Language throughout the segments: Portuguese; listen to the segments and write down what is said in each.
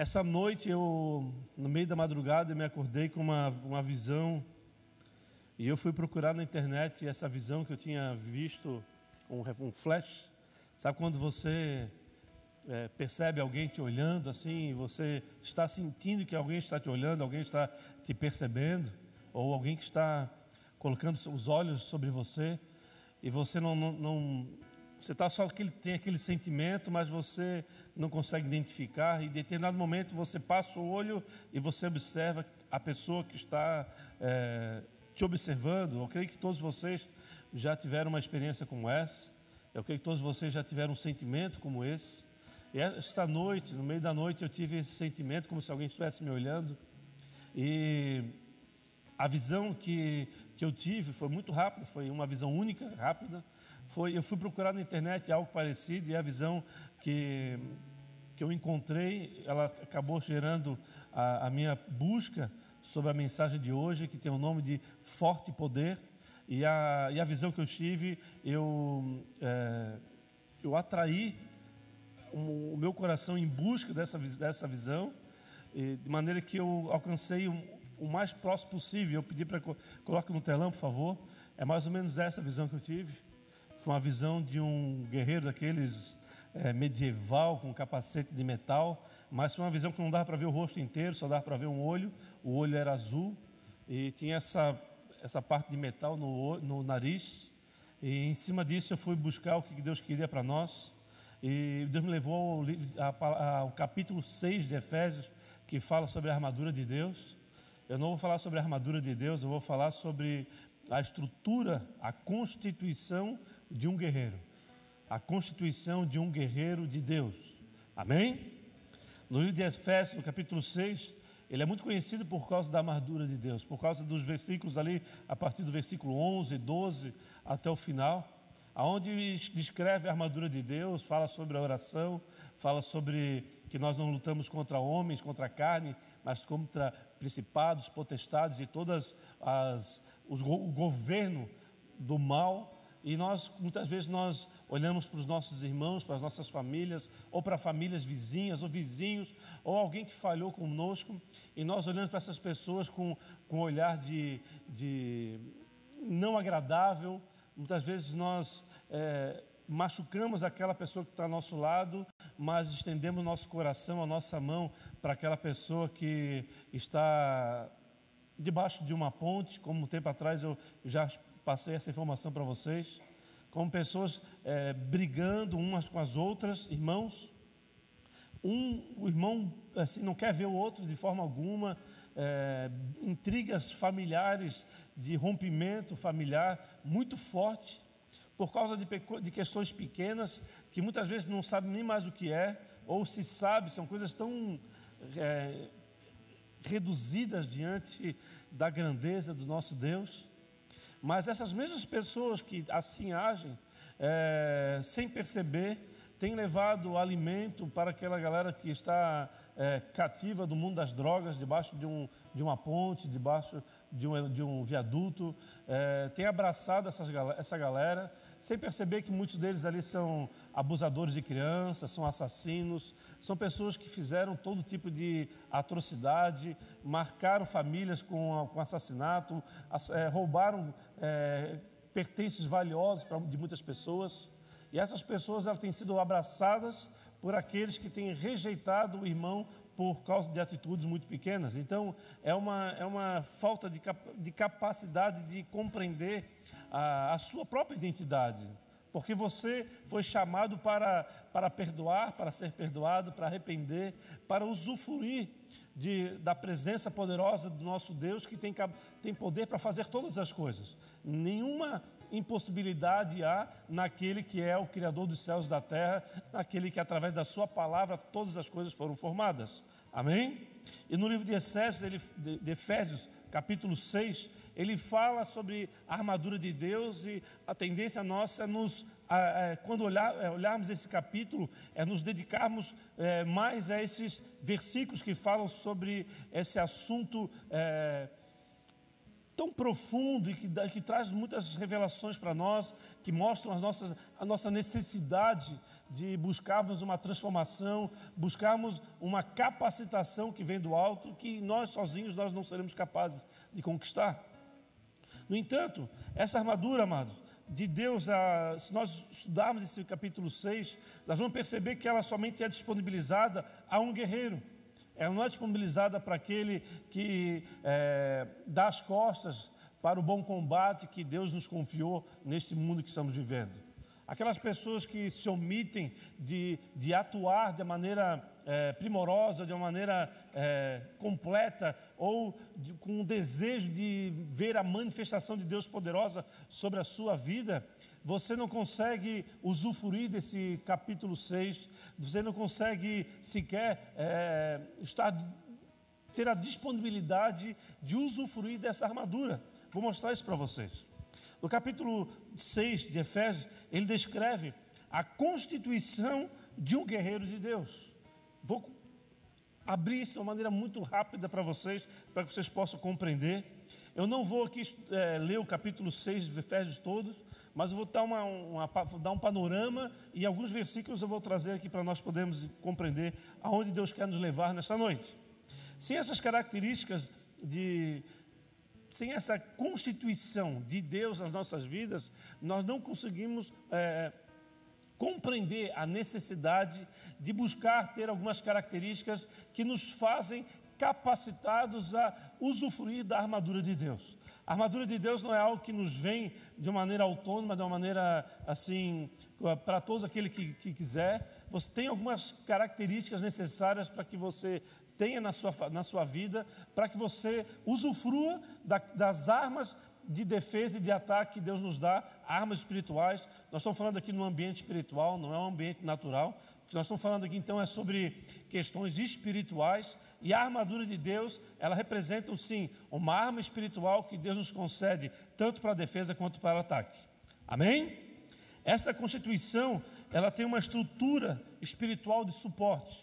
Essa noite eu, no meio da madrugada, eu me acordei com uma, uma visão e eu fui procurar na internet essa visão que eu tinha visto, um, um flash. Sabe quando você é, percebe alguém te olhando assim, você está sentindo que alguém está te olhando, alguém está te percebendo, ou alguém que está colocando os olhos sobre você e você não, não, não você está só aquele, tem aquele sentimento, mas você não consegue identificar, e em determinado momento você passa o olho e você observa a pessoa que está é, te observando. Eu creio que todos vocês já tiveram uma experiência como essa, eu creio que todos vocês já tiveram um sentimento como esse. E esta noite, no meio da noite, eu tive esse sentimento como se alguém estivesse me olhando, e a visão que, que eu tive foi muito rápida, foi uma visão única, rápida foi, eu fui procurar na internet algo parecido e a visão que, que eu encontrei, ela acabou gerando a, a minha busca sobre a mensagem de hoje, que tem o nome de Forte Poder. E a, e a visão que eu tive, eu, é, eu atraí o, o, meu coração em busca dessa, dessa visão, de maneira que eu alcancei o, o mais próximo possível. Eu pedi para coloque no telão, por favor. É mais ou menos essa visão que eu tive. Foi uma visão de um guerreiro daqueles é, medieval com capacete de metal, mas foi uma visão que não dava para ver o rosto inteiro, só dava para ver um olho. O olho era azul e tinha essa, essa parte de metal no, no nariz. E em cima disso eu fui buscar o que Deus queria para nós. E Deus me levou ao, ao capítulo 6 de Efésios, que fala sobre a armadura de Deus. Eu não vou falar sobre a armadura de Deus, eu vou falar sobre a estrutura, a constituição de um guerreiro, a constituição de um guerreiro de Deus. Amém? No livro de Efésios, no capítulo 6, ele é muito conhecido por causa da armadura de Deus, por causa dos versículos ali, a partir do versículo 11, 12 até o final, aonde descreve a armadura de Deus, fala sobre a oração, fala sobre que nós não lutamos contra homens, contra a carne, mas contra principados, potestades e todas as os, o governo do mal e nós, muitas vezes, nós olhamos para os nossos irmãos, para as nossas famílias, ou para famílias vizinhas, ou vizinhos, ou alguém que falhou conosco, e nós olhamos para essas pessoas com, com um olhar de, de não agradável. Muitas vezes nós é, machucamos aquela pessoa que está ao nosso lado, mas estendemos nosso coração, a nossa mão para aquela pessoa que está debaixo de uma ponte, como um tempo atrás eu já passei essa informação para vocês, como pessoas é, brigando umas com as outras, irmãos. Um, o irmão assim, não quer ver o outro de forma alguma, é, intrigas familiares, de rompimento familiar muito forte, por causa de, de questões pequenas, que muitas vezes não sabe nem mais o que é, ou se sabe, são coisas tão é, reduzidas diante da grandeza do nosso Deus. Mas essas mesmas pessoas que assim agem, é, sem perceber, têm levado alimento para aquela galera que está é, cativa do mundo das drogas, debaixo de, um, de uma ponte, debaixo de um, de um viaduto, é, tem abraçado essas, essa galera, sem perceber que muitos deles ali são abusadores de crianças, são assassinos, são pessoas que fizeram todo tipo de atrocidade, marcaram famílias com, com assassinato, é, roubaram é, pertences valiosos pra, de muitas pessoas. E essas pessoas elas têm sido abraçadas por aqueles que têm rejeitado o irmão por causa de atitudes muito pequenas. Então, é uma, é uma falta de, de capacidade de compreender a, a sua própria identidade porque você foi chamado para, para perdoar, para ser perdoado, para arrepender, para usufruir de, da presença poderosa do nosso Deus que tem, tem poder para fazer todas as coisas. Nenhuma impossibilidade há naquele que é o Criador dos céus e da terra, naquele que através da Sua palavra todas as coisas foram formadas. Amém? E no livro de Efésios, ele, de, Efésios capítulo 6, ele fala sobre a armadura de Deus e a tendência nossa é nos, quando olhar, é, olharmos esse capítulo, é nos dedicarmos é, mais a esses versículos que falam sobre esse assunto é, tão profundo e que, que traz muitas revelações para nós, que mostram as nossas, a nossa necessidade de buscarmos uma transformação, buscarmos uma capacitação que vem do alto, que nós sozinhos nós não seremos capazes de conquistar. No entanto, essa armadura, amados, de Deus, se nós estudarmos esse capítulo 6, nós vamos perceber que ela somente é disponibilizada a um guerreiro. Ela não é disponibilizada para aquele que é, dá as costas para o bom combate que Deus nos confiou neste mundo que estamos vivendo. Aquelas pessoas que se omitem de, de atuar de maneira é, primorosa, de uma maneira é, completa, ou de, com o desejo de ver a manifestação de Deus poderosa sobre a sua vida, você não consegue usufruir desse capítulo 6, você não consegue sequer é, estar, ter a disponibilidade de usufruir dessa armadura. Vou mostrar isso para vocês. No capítulo 6 de Efésios, ele descreve a constituição de um guerreiro de Deus. Vou abrir isso de uma maneira muito rápida para vocês, para que vocês possam compreender. Eu não vou aqui é, ler o capítulo 6 de Efésios todos, mas eu vou dar, uma, uma, dar um panorama e alguns versículos eu vou trazer aqui para nós podermos compreender aonde Deus quer nos levar nesta noite. Sem essas características de, sem essa constituição de Deus nas nossas vidas, nós não conseguimos é, compreender a necessidade de buscar ter algumas características que nos fazem capacitados a usufruir da armadura de Deus. A armadura de Deus não é algo que nos vem de uma maneira autônoma, de uma maneira assim, para todos aquele que, que quiser. Você tem algumas características necessárias para que você tenha na sua, na sua vida, para que você usufrua da, das armas de defesa e de ataque que Deus nos dá, armas espirituais. Nós estamos falando aqui no ambiente espiritual, não é um ambiente natural. O que nós estamos falando aqui então é sobre questões espirituais e a armadura de Deus, ela representa sim uma arma espiritual que Deus nos concede tanto para a defesa quanto para o ataque. Amém? Essa constituição, ela tem uma estrutura espiritual de suporte.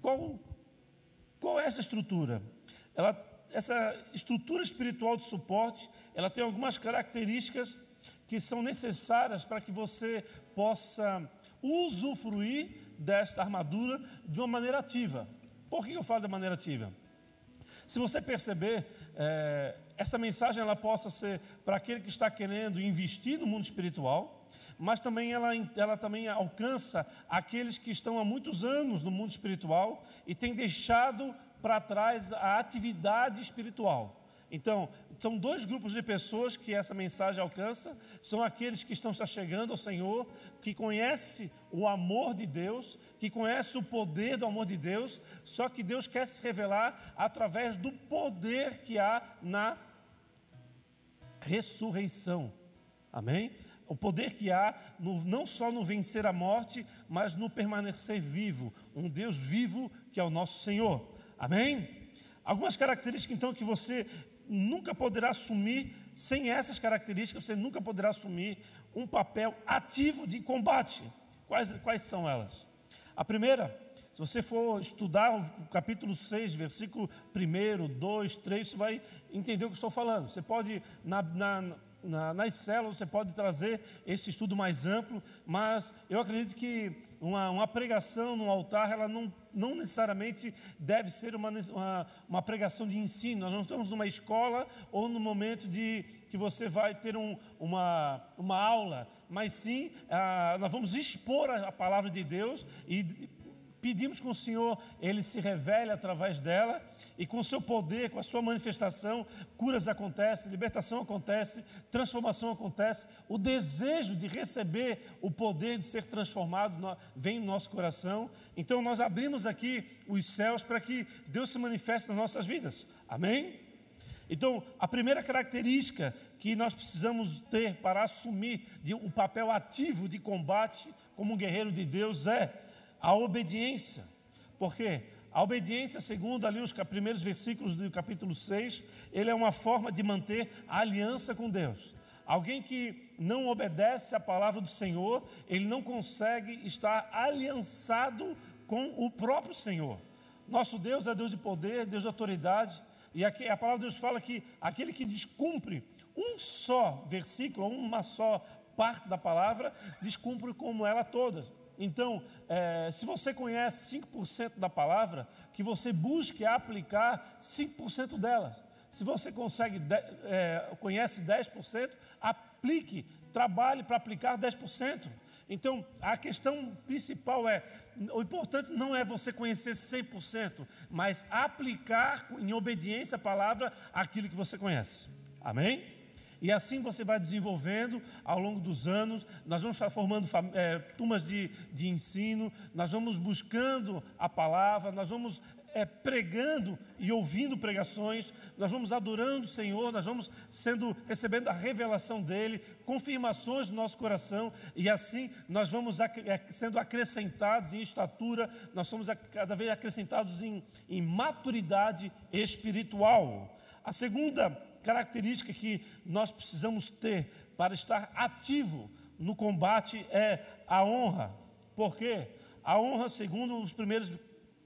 Qual qual é essa estrutura? Ela, essa estrutura espiritual de suporte, ela tem algumas características que são necessárias para que você possa usufruir desta armadura de uma maneira ativa. Por que eu falo de maneira ativa? Se você perceber, é, essa mensagem ela possa ser para aquele que está querendo investir no mundo espiritual, mas também ela, ela também alcança aqueles que estão há muitos anos no mundo espiritual e têm deixado para trás a atividade espiritual. Então, são dois grupos de pessoas que essa mensagem alcança. São aqueles que estão se achegando ao Senhor, que conhecem o amor de Deus, que conhecem o poder do amor de Deus, só que Deus quer se revelar através do poder que há na ressurreição. Amém? o poder que há no, não só no vencer a morte, mas no permanecer vivo, um Deus vivo que é o nosso Senhor. Amém? Algumas características então que você nunca poderá assumir sem essas características, você nunca poderá assumir um papel ativo de combate. Quais, quais são elas? A primeira, se você for estudar o capítulo 6, versículo 1, 2, 3, você vai entender o que estou falando. Você pode, na, na na, nas células você pode trazer esse estudo mais amplo, mas eu acredito que uma, uma pregação no altar, ela não, não necessariamente deve ser uma, uma, uma, pregação de ensino. Nós não estamos numa escola ou no momento de que você vai ter um, uma, uma aula, mas sim ah, nós vamos expor a, a palavra de Deus e Pedimos que o Senhor ele se revele através dela e com o seu poder, com a sua manifestação, curas acontecem, libertação acontece, transformação acontece, o desejo de receber o poder de ser transformado vem no nosso coração. Então nós abrimos aqui os céus para que Deus se manifeste nas nossas vidas. Amém? Então, a primeira característica que nós precisamos ter para assumir o um papel ativo de combate como um guerreiro de Deus é a obediência. Por quê? A obediência, segundo ali os primeiros versículos do capítulo 6, ele é uma forma de manter a aliança com Deus. Alguém que não obedece à palavra do Senhor, ele não consegue estar aliançado com o próprio Senhor. Nosso Deus é Deus de poder, Deus de autoridade, e aqui a palavra de Deus fala que aquele que descumpre um só versículo, uma só parte da palavra, descumpre como ela toda Então, é, se você conhece 5% da palavra, que você busque aplicar 5% delas. Se você consegue, é, conhece 10%, aplique, trabalhe para aplicar 10%. Então, a questão principal é: o importante não é você conhecer 100%, mas aplicar em obediência à palavra aquilo que você conhece. Amém? E assim você vai desenvolvendo ao longo dos anos. Nós vamos formando é, turmas de, de ensino, nós vamos buscando a palavra, nós vamos é, pregando e ouvindo pregações, nós vamos adorando o Senhor, nós vamos sendo recebendo a revelação dele, confirmações do nosso coração, e assim nós vamos ac é, sendo acrescentados em estatura, nós somos cada vez acrescentados em, em maturidade espiritual. A segunda característica que nós precisamos ter para estar ativo no combate é a honra. Por quê? A honra, segundo os primeiros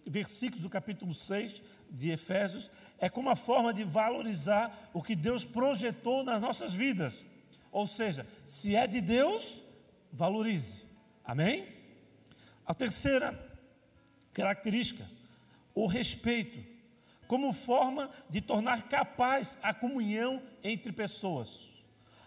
versículos do capítulo 6 de Efésios, é como uma forma de valorizar o que Deus projetou nas nossas vidas. Ou seja, se é de Deus, valorize. Amém? A terceira característica, o respeito como forma de tornar capaz a comunhão entre pessoas.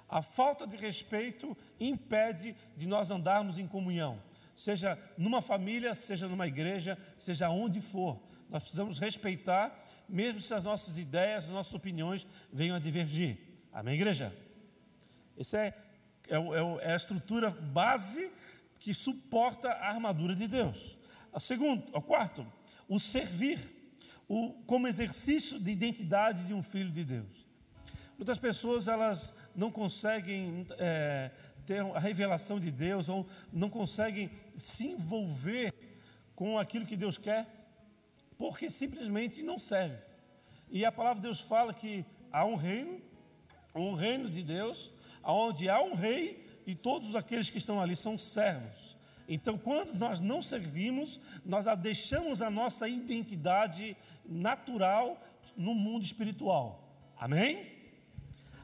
A falta de respeito impede de nós andarmos em comunhão, seja numa família, seja numa igreja, seja onde for. Nós precisamos respeitar, mesmo se as nossas ideias, as nossas opiniões venham a divergir. Amém, igreja? Essa é, é, é, é a estrutura base que suporta a armadura de Deus. A segundo, o quarto, o servir o, como exercício de identidade de um filho de Deus. Muitas pessoas elas não conseguem é, ter a revelação de Deus ou não conseguem se envolver com aquilo que Deus quer, porque simplesmente não serve. E a palavra de Deus fala que há um reino, um reino de Deus, onde há um rei e todos aqueles que estão ali são servos. Então, quando nós não servimos, nós deixamos a nossa identidade natural no mundo espiritual. Amém?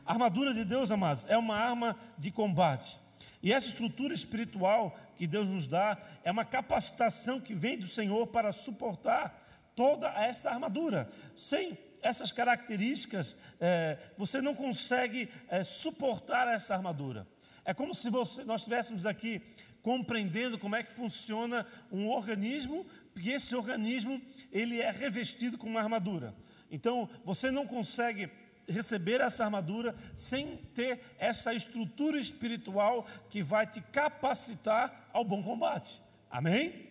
A armadura de Deus, amados, é uma arma de combate. E essa estrutura espiritual que Deus nos dá é uma capacitação que vem do Senhor para suportar toda esta armadura. Sem essas características, é, você não consegue é, suportar essa armadura. É como se você, nós estivéssemos aqui compreendendo como é que funciona um organismo, porque esse organismo ele é revestido com uma armadura. Então, você não consegue receber essa armadura sem ter essa estrutura espiritual que vai te capacitar ao bom combate. Amém?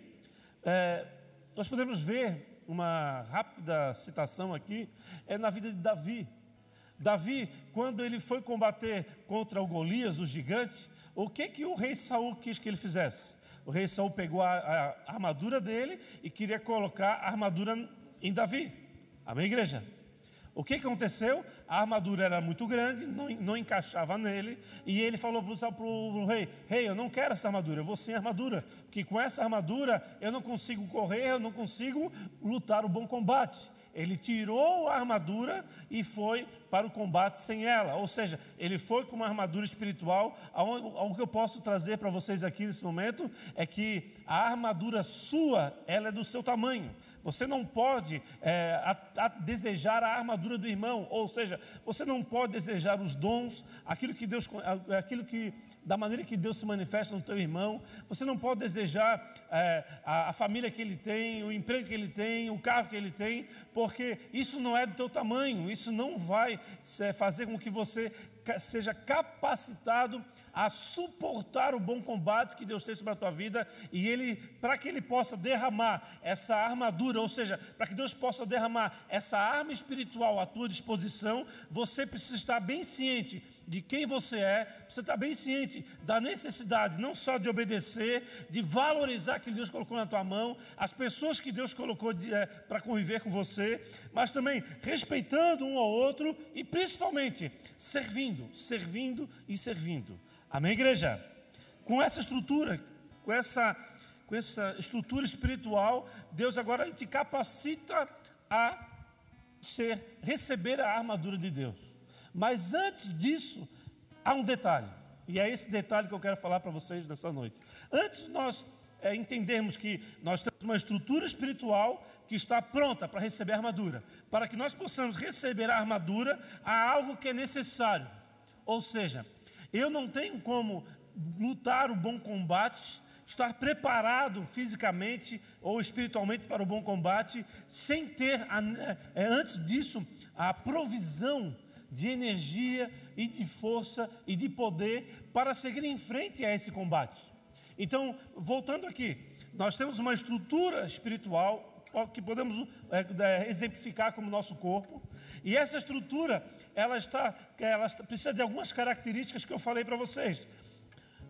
É, nós podemos ver uma rápida citação aqui, é na vida de Davi. Davi, quando ele foi combater contra o Golias, o gigante, o que que o rei Saul quis que ele fizesse? O rei Saul pegou a, a armadura dele e queria colocar a armadura em Davi. Amém, igreja? O que, aconteceu? A armadura era muito grande, não, não encaixava nele, e ele falou para o rei: Rei, eu não quero essa armadura, eu vou sem armadura, porque com essa armadura eu não consigo correr, eu não consigo lutar o bom combate ele tirou a armadura e foi para o combate sem ela. Ou seja, ele foi com uma armadura espiritual. O que eu posso trazer para vocês aqui nesse momento é que a armadura sua, ela é do seu tamanho. Você não pode é, a, a desejar a armadura do irmão, ou seja, você não pode desejar os dons, aquilo que Deus, aquilo que da maneira que Deus se manifesta no teu irmão. Você não pode desejar é, a, a, família que ele tem, o emprego que ele tem, o carro que ele tem, porque isso não é do teu tamanho, isso não vai é, fazer com que você seja capacitado a suportar o bom combate que Deus tem sobre a tua vida e ele para que ele possa derramar essa armadura, ou seja, para que Deus possa derramar essa arma espiritual à tua disposição, você precisa estar bem ciente de quem você é, precisa estar bem ciente da necessidade não só de obedecer, de valorizar que Deus colocou na tua mão, as pessoas que Deus colocou é, para conviver com você, mas também respeitando um ao outro e principalmente servindo, servindo e servindo. Amém, igreja? Com essa estrutura, com essa, com essa estrutura espiritual, Deus agora te capacita a ser, receber a armadura de Deus. Mas antes disso, há um detalhe. E é esse detalhe que eu quero falar para vocês nessa noite. Antes de nós é, entendermos que nós temos uma estrutura espiritual que está pronta para receber a armadura. Para que nós possamos receber a armadura, há algo que é necessário. Ou seja, eu não tenho como lutar o bom combate, estar preparado fisicamente ou espiritualmente para o bom combate, sem ter, é, antes disso, a provisão de energia e de força e de poder para seguir em frente a esse combate. Então, voltando aqui, nós temos uma estrutura espiritual que podemos é, é, exemplificar como nosso corpo, e essa estrutura, ela está, ela precisa de algumas características que eu falei para vocês.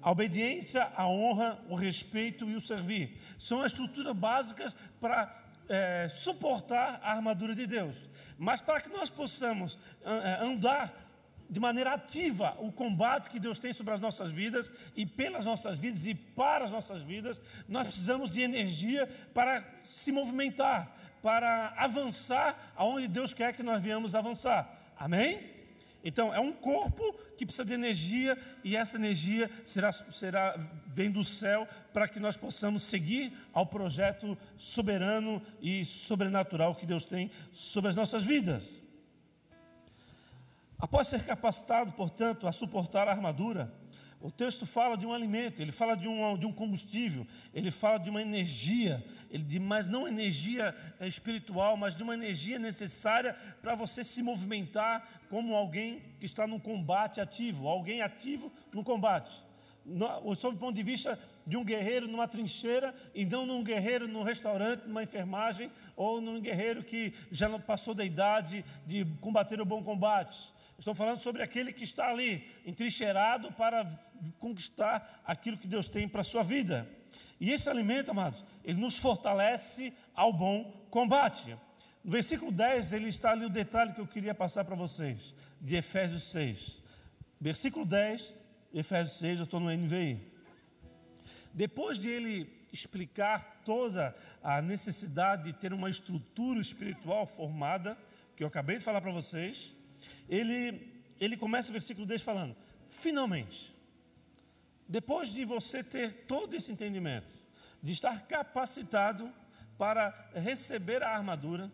A obediência, a honra, o respeito e o servir são as estruturas básicas para é, suportar a armadura de Deus. Mas para que nós possamos é, andar de maneira ativa o combate que Deus tem sobre as nossas vidas e pelas nossas vidas e para as nossas vidas, nós precisamos de energia para se movimentar, para avançar aonde Deus quer que nós venhamos avançar. Amém? Então, é um corpo que precisa de energia e essa energia será, será vem do céu para que nós possamos seguir ao projeto soberano e sobrenatural que Deus tem sobre as nossas vidas. Após ser capacitado, portanto, a suportar a armadura, o texto fala de um alimento, ele fala de um, de um combustível, ele fala de uma energia, ele de, mas não energia eh, espiritual, mas de uma energia necessária para você se movimentar como alguém que está num combate ativo, alguém ativo no combate. Sob o ponto de vista de um guerreiro numa trincheira e não num guerreiro num restaurante, numa enfermagem ou num guerreiro que já passou da idade de combater o bom combate. Estou falando sobre aquele que está ali, entrincheirado para conquistar aquilo que Deus tem para a sua vida. E esse alimento, amados, ele nos fortalece ao bom combate. No versículo 10, ele está ali o detalhe que eu queria passar para vocês, de Efésios 6. Versículo 10, Efésios 6, eu estou no NVI. Depois de ele explicar toda a necessidade de ter uma estrutura espiritual formada, que eu acabei de falar para vocês, ele, ele começa o versículo 10 falando: finalmente, depois de você ter todo esse entendimento, de estar capacitado para receber a armadura,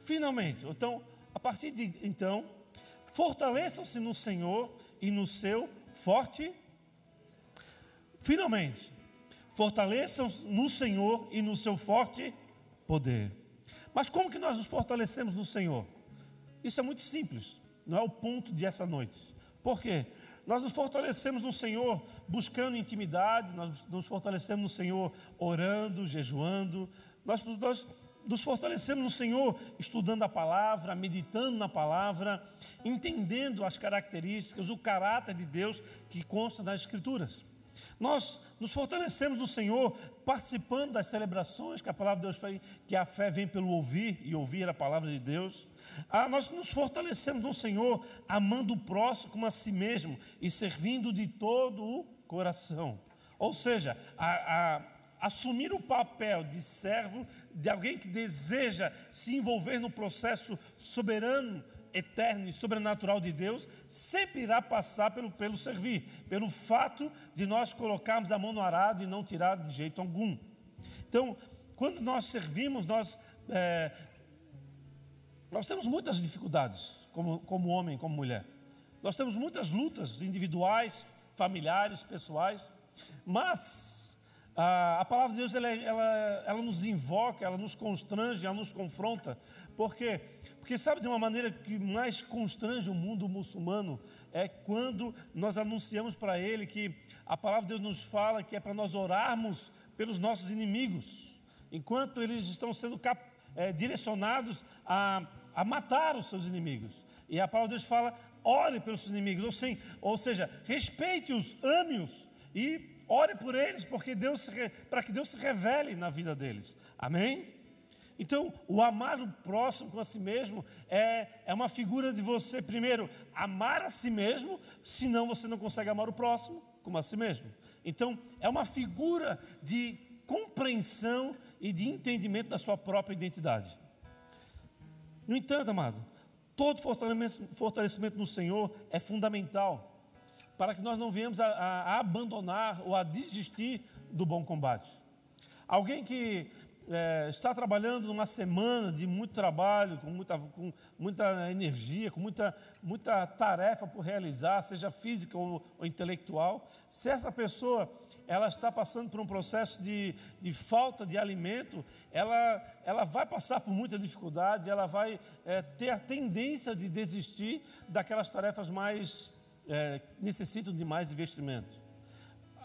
finalmente, então, a partir de então, fortaleçam-se no Senhor e no seu forte. Finalmente, fortaleçam no Senhor e no seu forte poder. Mas como que nós nos fortalecemos no Senhor? Isso é muito simples não é o ponto de essa noite. Por quê? Nós nos fortalecemos no Senhor buscando intimidade, nós nos fortalecemos no Senhor orando, jejuando, nós, nós nos fortalecemos no Senhor estudando a palavra, meditando na palavra, entendendo as características, o caráter de Deus que consta nas Escrituras. Nós nos fortalecemos no Senhor participando das celebrações que a palavra de Deus faz, que a fé vem pelo ouvir e ouvir a palavra de Deus. Ah, nós nos fortalecemos no Senhor amando o próximo como a si mesmo e servindo de todo o coração. Ou seja, a, a, assumir o papel de servo de alguém que deseja se envolver no processo soberano eterno e sobrenatural de Deus sempre irá passar pelo, pelo servir, pelo fato de nós colocarmos a mão no arado e não tirar de jeito algum. Então, quando nós servimos, nós, é, nós temos muitas dificuldades, como, como homem, como mulher. Nós temos muitas lutas individuais, familiares, pessoais, mas a, a palavra de Deus ela, ela, ela nos invoca, ela nos constrange, ela nos confronta por quê? Porque sabe de uma maneira que mais constrange o mundo muçulmano é quando nós anunciamos para ele que a palavra de Deus nos fala que é para nós orarmos pelos nossos inimigos, enquanto eles estão sendo cap, é, direcionados a, a matar os seus inimigos. E a palavra de Deus fala: ore pelos seus inimigos, ou, sim, ou seja, respeite-os, ame-os e ore por eles, porque Deus para que Deus se revele na vida deles. Amém? Então, o amar o próximo com a si mesmo é, é uma figura de você, primeiro, amar a si mesmo, senão você não consegue amar o próximo como a si mesmo. Então, é uma figura de compreensão e de entendimento da sua própria identidade. No entanto, amado, todo fortalecimento no Senhor é fundamental para que nós não venhamos a, a, a abandonar ou a desistir do bom combate. Alguém que é, está trabalhando numa semana de muito trabalho, com muita, com muita energia, com muita, muita tarefa por realizar, seja física ou, ou intelectual, se essa pessoa ela está passando por um processo de, de falta de alimento, ela, ela vai passar por muita dificuldade, ela vai é, ter a tendência de desistir daquelas tarefas mais é, necessitam de mais investimento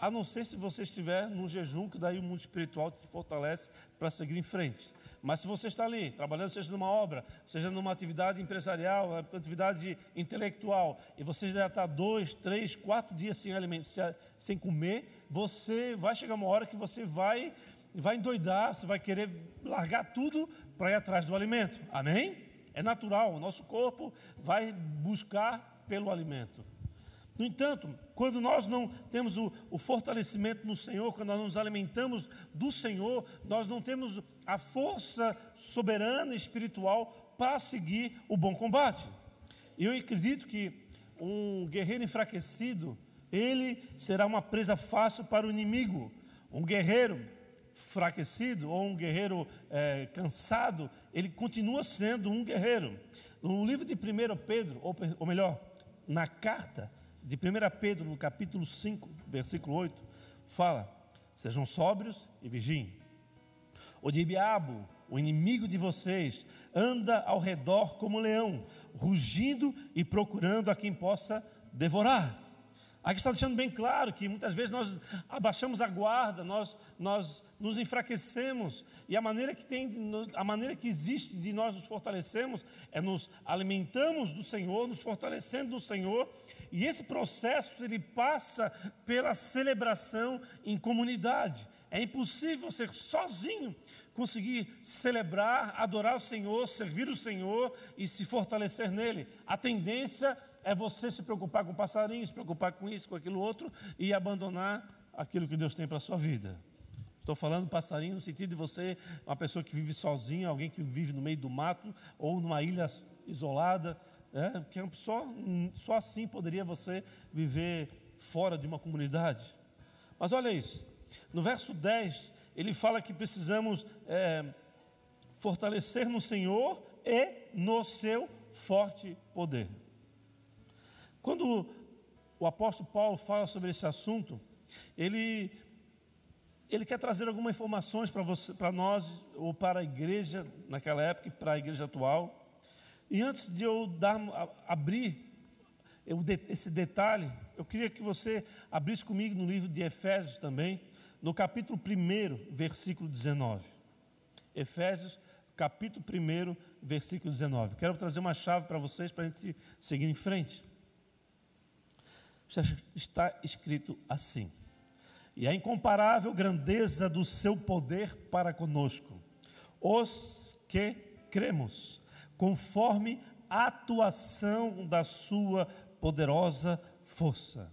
a não ser se você estiver num jejum, que daí o mundo espiritual te fortalece para seguir em frente. Mas se você está ali, trabalhando, seja numa obra, seja numa atividade empresarial, atividade intelectual, e você já está dois, três, quatro dias sem alimento, sem comer, você vai chegar uma hora que você vai, vai endoidar, você vai querer largar tudo para ir atrás do alimento. Amém? É natural, o nosso corpo vai buscar pelo alimento. No entanto, quando nós não temos o, o, fortalecimento no Senhor, quando nós nos alimentamos do Senhor, nós não temos a força soberana espiritual para seguir o bom combate. Eu acredito que um guerreiro enfraquecido, ele será uma presa fácil para o inimigo. Um guerreiro enfraquecido ou um guerreiro é, cansado, ele continua sendo um guerreiro. No livro de 1 Pedro, ou, ou melhor, na carta de 1 Pedro, no capítulo 5, versículo 8, fala: Sejam sóbrios e vigiem. O diabo, o inimigo de vocês, anda ao redor como leão, rugindo e procurando a quem possa devorar. Aqui está deixando bem claro que muitas vezes nós abaixamos a guarda, nós, nós nos enfraquecemos, e a maneira que tem, a maneira que existe de nós nos fortalecermos é nos alimentamos do Senhor, nos fortalecendo do Senhor, e esse processo ele passa pela celebração em comunidade. É impossível ser sozinho conseguir celebrar, adorar o Senhor, servir o Senhor e se fortalecer nele. A tendência é você se preocupar com passarinhos, se preocupar com isso, com aquilo outro e abandonar aquilo que Deus tem para a sua vida. Estou falando passarinho no sentido de você, uma pessoa que vive sozinha, alguém que vive no meio do mato ou numa ilha isolada, é, porque só, só assim poderia você viver fora de uma comunidade. Mas olha isso, no verso 10, ele fala que precisamos é, fortalecer no Senhor e no seu forte poder. Quando o apóstolo Paulo fala sobre esse assunto, ele, ele quer trazer algumas informações para, nós, ou para a igreja naquela época e para a igreja atual. E antes de eu dar, abrir esse detalhe, eu queria que você abrisse comigo no livro de Efésios também, no capítulo 1, versículo 19. Efésios, capítulo 1, versículo 19. Quero trazer uma chave para vocês para a gente seguir em frente está escrito assim: E a incomparável grandeza do seu poder para conosco, os que cremos, conforme a atuação da sua poderosa força.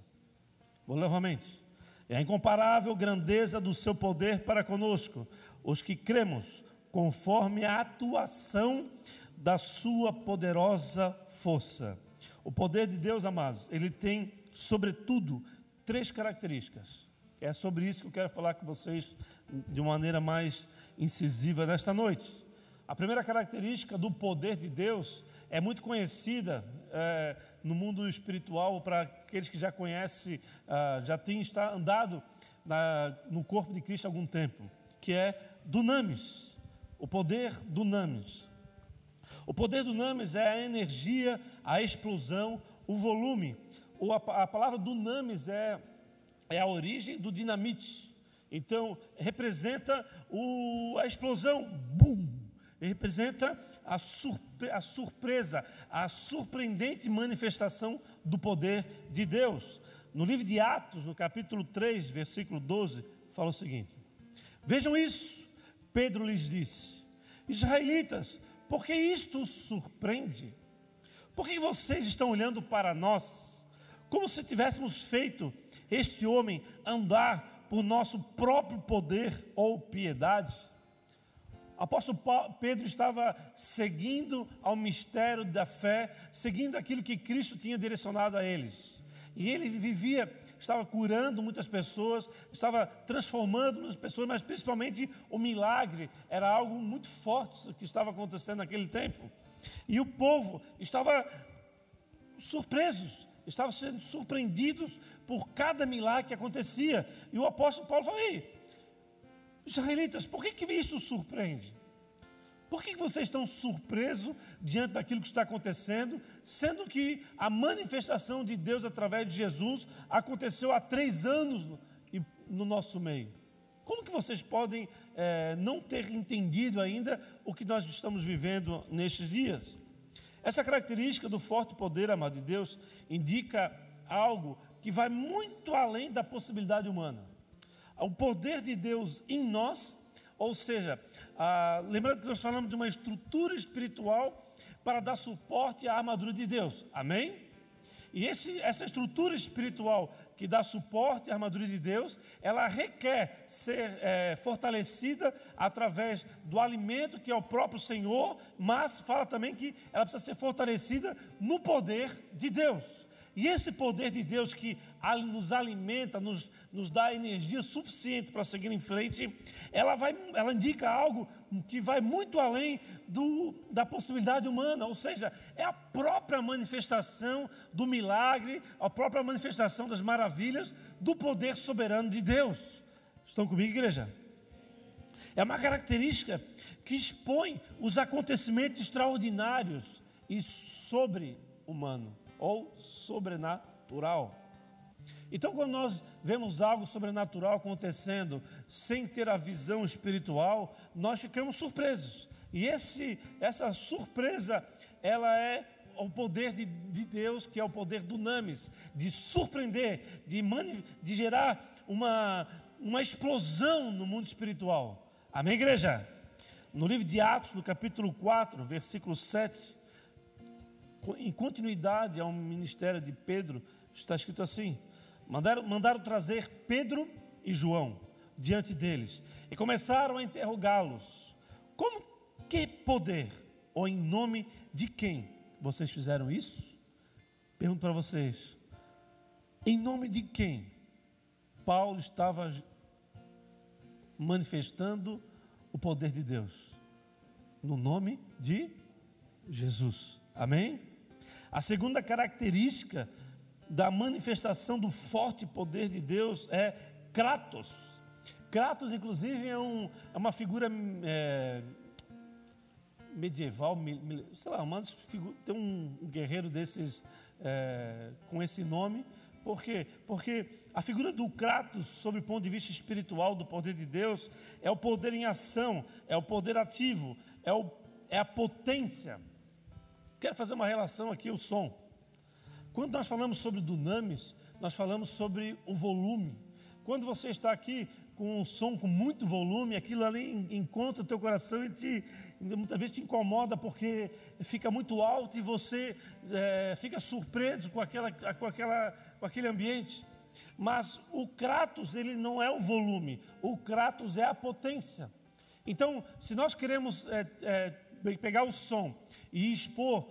Vou novamente. É a incomparável grandeza do seu poder para conosco, os que cremos, conforme a atuação da sua poderosa força. O poder de Deus, amados, ele tem sobretudo, três características. É sobre isso que eu quero falar com vocês de maneira mais incisiva nesta noite. A primeira característica do poder de Deus é muito conhecida é, no mundo espiritual para aqueles que já conhecem, ah, já têm andado na, no corpo de Cristo há algum tempo, que é dunamis, o poder dunamis. O poder dunamis é a energia, a explosão, o volume a palavra dunamis é, é a origem do dinamite. Então, representa o, a explosão, bum! Representa a, surpre, a surpresa, a surpreendente manifestação do poder de Deus. No livro de Atos, no capítulo 3, versículo 12, fala o seguinte: Vejam isso, Pedro lhes disse, Israelitas, por que isto os surpreende? Por que vocês estão olhando para nós? como se tivéssemos feito este homem andar por nosso próprio poder ou piedade. Apóstolo Pedro estava seguindo ao mistério da fé, seguindo aquilo que Cristo tinha direcionado a eles. E ele vivia, estava curando muitas pessoas, estava transformando muitas pessoas, mas principalmente o milagre era algo muito forte que estava acontecendo naquele tempo. E o povo estava surpresos, estavam sendo surpreendidos por cada milagre que acontecia. E o apóstolo Paulo falou: Ei, israelitas, por que, que isso surpreende? Por que vocês estão surpresos diante daquilo que está acontecendo, sendo que a manifestação de Deus através de Jesus aconteceu há três anos no, no nosso meio? Como que vocês podem é, não ter entendido ainda o que nós estamos vivendo nestes dias? Essa característica do forte poder, amado de Deus, indica algo que vai muito além da possibilidade humana. O poder de Deus em nós ou seja, ah, lembrando que nós falamos de uma estrutura espiritual para dar suporte à armadura de Deus. Amém? E esse, essa estrutura espiritual que dá suporte à armadura de Deus, ela requer ser é, fortalecida através do alimento que é o próprio Senhor, mas fala também que ela precisa ser fortalecida no poder de Deus. E esse poder de Deus que nos alimenta, nos, nos dá energia suficiente para seguir em frente, ela, vai, ela indica algo que vai muito além do, da possibilidade humana, ou seja, é a própria manifestação do milagre, a própria manifestação das maravilhas do poder soberano de Deus. Estão comigo, igreja? É uma característica que expõe os acontecimentos extraordinários e sobre-humano ou sobrenatural. Então, quando nós vemos algo sobrenatural acontecendo sem ter a visão espiritual, nós ficamos surpresos. E esse, essa surpresa, ela é o poder de, de, Deus, que é o poder do Names, de surpreender, de, de gerar uma, uma explosão no mundo espiritual. Amém, igreja? No livro de Atos, no capítulo 4, versículo 7, em continuidade ao ministério de Pedro, está escrito assim: Mandaram, mandaram trazer Pedro e João diante deles e começaram a interrogá-los: Como que poder ou em nome de quem vocês fizeram isso? Pergunto para vocês: em nome de quem Paulo estava manifestando o poder de Deus? No nome de Jesus. Amém? A segunda característica da manifestação do forte poder de Deus é Kratos. Kratos, inclusive, é, um, é uma figura é, medieval, sei lá, mas tem um guerreiro desses é, com esse nome. Por quê? Porque a figura do Kratos, sob o ponto de vista espiritual do poder de Deus, é o poder em ação, é o poder ativo, é, o, é a potência. Quero fazer uma relação aqui, o som. Quando nós falamos sobre dunamis, nós falamos sobre o volume. Quando você está aqui com um som com muito volume, aquilo ali encontra o teu coração e te, muitas vezes te incomoda porque fica muito alto e você é, fica surpreso com, aquela, com, aquela, com aquele ambiente. Mas o Kratos, ele não é o volume, o Kratos é a potência. Então, se nós queremos é, é, pegar o som e expor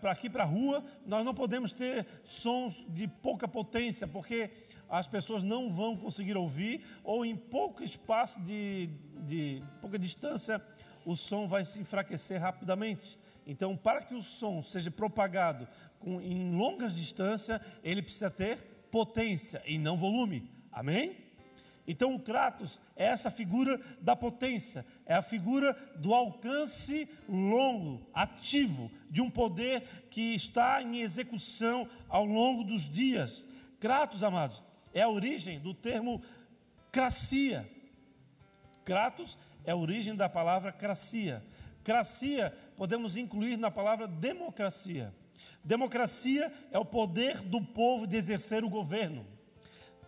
para aqui para a rua, nós não podemos ter sons de pouca potência, porque as pessoas não vão conseguir ouvir, ou em pouco espaço de, de pouca distância, o som vai se enfraquecer rapidamente. Então, para que o som seja propagado com, em longas distâncias, ele precisa ter potência e não volume. Amém? Então o Kratos é essa figura da potência, é a figura do alcance longo, ativo, de um poder que está em execução ao longo dos dias. Kratos, amados, é a origem do termo cracia. Kratos é a origem da palavra cracia. Cracia podemos incluir na palavra democracia. Democracia é o poder do povo de exercer o governo.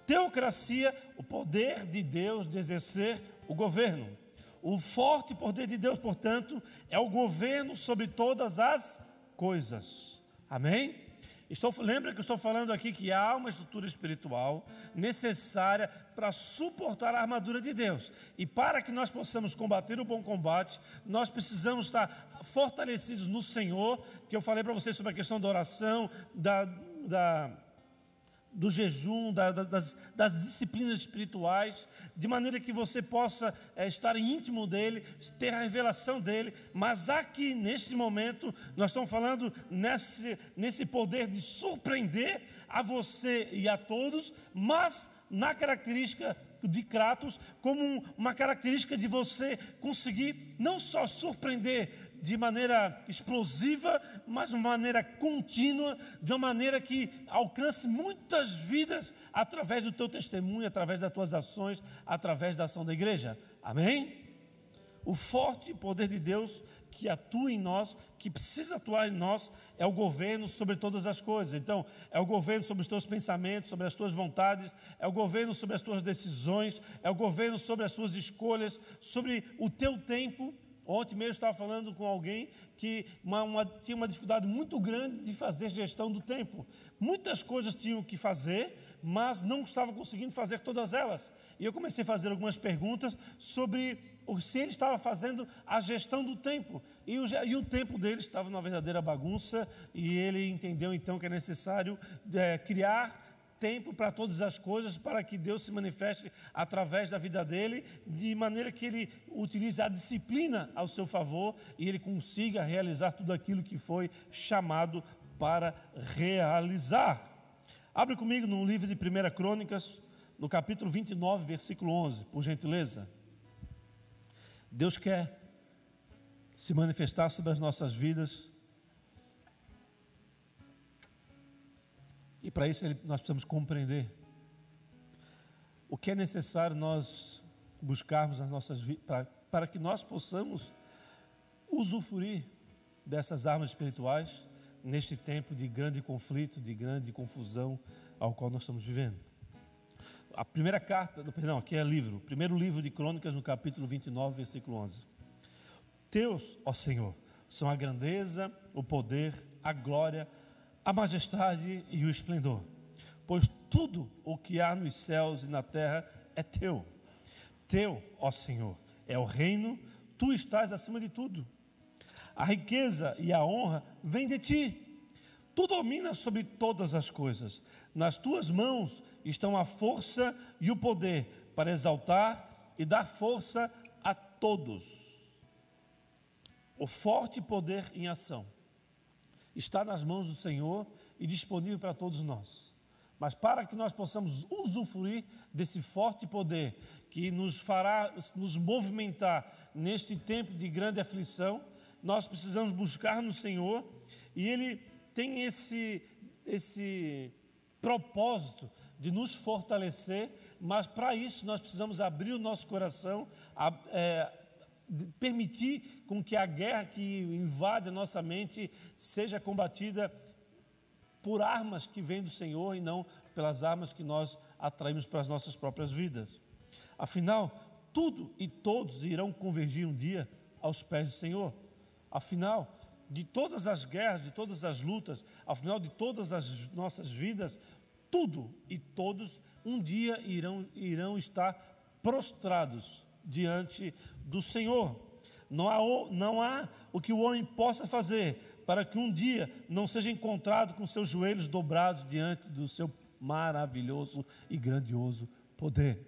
Teocracia, o poder de Deus de exercer o governo. O forte poder de Deus, portanto, é o governo sobre todas as coisas. Amém? Estou, lembra que eu estou falando aqui que há uma estrutura espiritual necessária para suportar a armadura de Deus. E para que nós possamos combater o bom combate, nós precisamos estar fortalecidos no Senhor, que eu falei para vocês sobre a questão da oração, da, da do jejum, da, das, das, disciplinas espirituais, de maneira que você possa é, estar íntimo dele, ter a revelação dele. Mas aqui, neste momento, nós estamos falando nesse, nesse poder de surpreender a você e a todos, mas na característica de Kratos, como uma característica de você conseguir não só surpreender de maneira explosiva, mas de maneira contínua, de uma maneira que alcance muitas vidas através do teu testemunho, através das tuas ações, através da ação da igreja. Amém? O forte poder de Deus que atua em nós, que precisa atuar em nós, é o governo sobre todas as coisas. Então, é o governo sobre os teus pensamentos, sobre as tuas vontades, é o governo sobre as tuas decisões, é o governo sobre as tuas escolhas, sobre o teu tempo Ontem mesmo estava falando com alguém que uma, uma, tinha uma dificuldade muito grande de fazer gestão do tempo. Muitas coisas tinham que fazer, mas não estava conseguindo fazer todas elas. E eu comecei a fazer algumas perguntas sobre se ele estava fazendo a gestão do tempo. E o, e o tempo dele estava numa verdadeira bagunça, e ele entendeu então que é necessário é, criar tempo para todas as coisas, para que Deus se manifeste através da vida dele, de maneira que ele utilize a disciplina ao seu favor e ele consiga realizar tudo aquilo que foi chamado para realizar. Abre comigo no livro de 1 Crônicas, no capítulo 29, versículo 11, por gentileza. Deus quer se manifestar sobre as nossas vidas E para isso nós precisamos compreender o que é necessário nós buscarmos nas nossas para, para que nós possamos usufruir dessas armas espirituais neste tempo de grande conflito, de grande confusão ao qual nós estamos vivendo. A primeira carta, perdão, aqui é livro, primeiro livro de Crônicas, no capítulo 29, versículo 11. Teus, ó Senhor, são a grandeza, o poder, a glória, a majestade e o esplendor, pois tudo o que há nos céus e na terra é teu. Teu, ó Senhor, é o reino, tu estás acima de tudo. A riqueza e a honra vêm de ti. Tu dominas sobre todas as coisas. Nas tuas mãos estão a força e o poder para exaltar e dar força a todos. O forte poder em ação está nas mãos do Senhor e disponível para todos nós. Mas para que nós possamos usufruir desse forte poder que nos fará nos movimentar neste tempo de grande aflição, nós precisamos buscar no Senhor e Ele tem esse, esse propósito de nos fortalecer, mas para isso nós precisamos abrir o nosso coração, é, permitir com que a guerra que invade a nossa mente seja combatida por armas que vêm do Senhor e não pelas armas que nós atraímos para as nossas próprias vidas. Afinal, tudo e todos irão convergir um dia aos pés do Senhor. Afinal, de todas as guerras, de todas as lutas, afinal de todas as nossas vidas, tudo e todos um dia irão, irão estar prostrados diante do Senhor. Não há, não há o que o homem possa fazer para que um dia não seja encontrado com seus joelhos dobrados diante do seu maravilhoso e grandioso poder.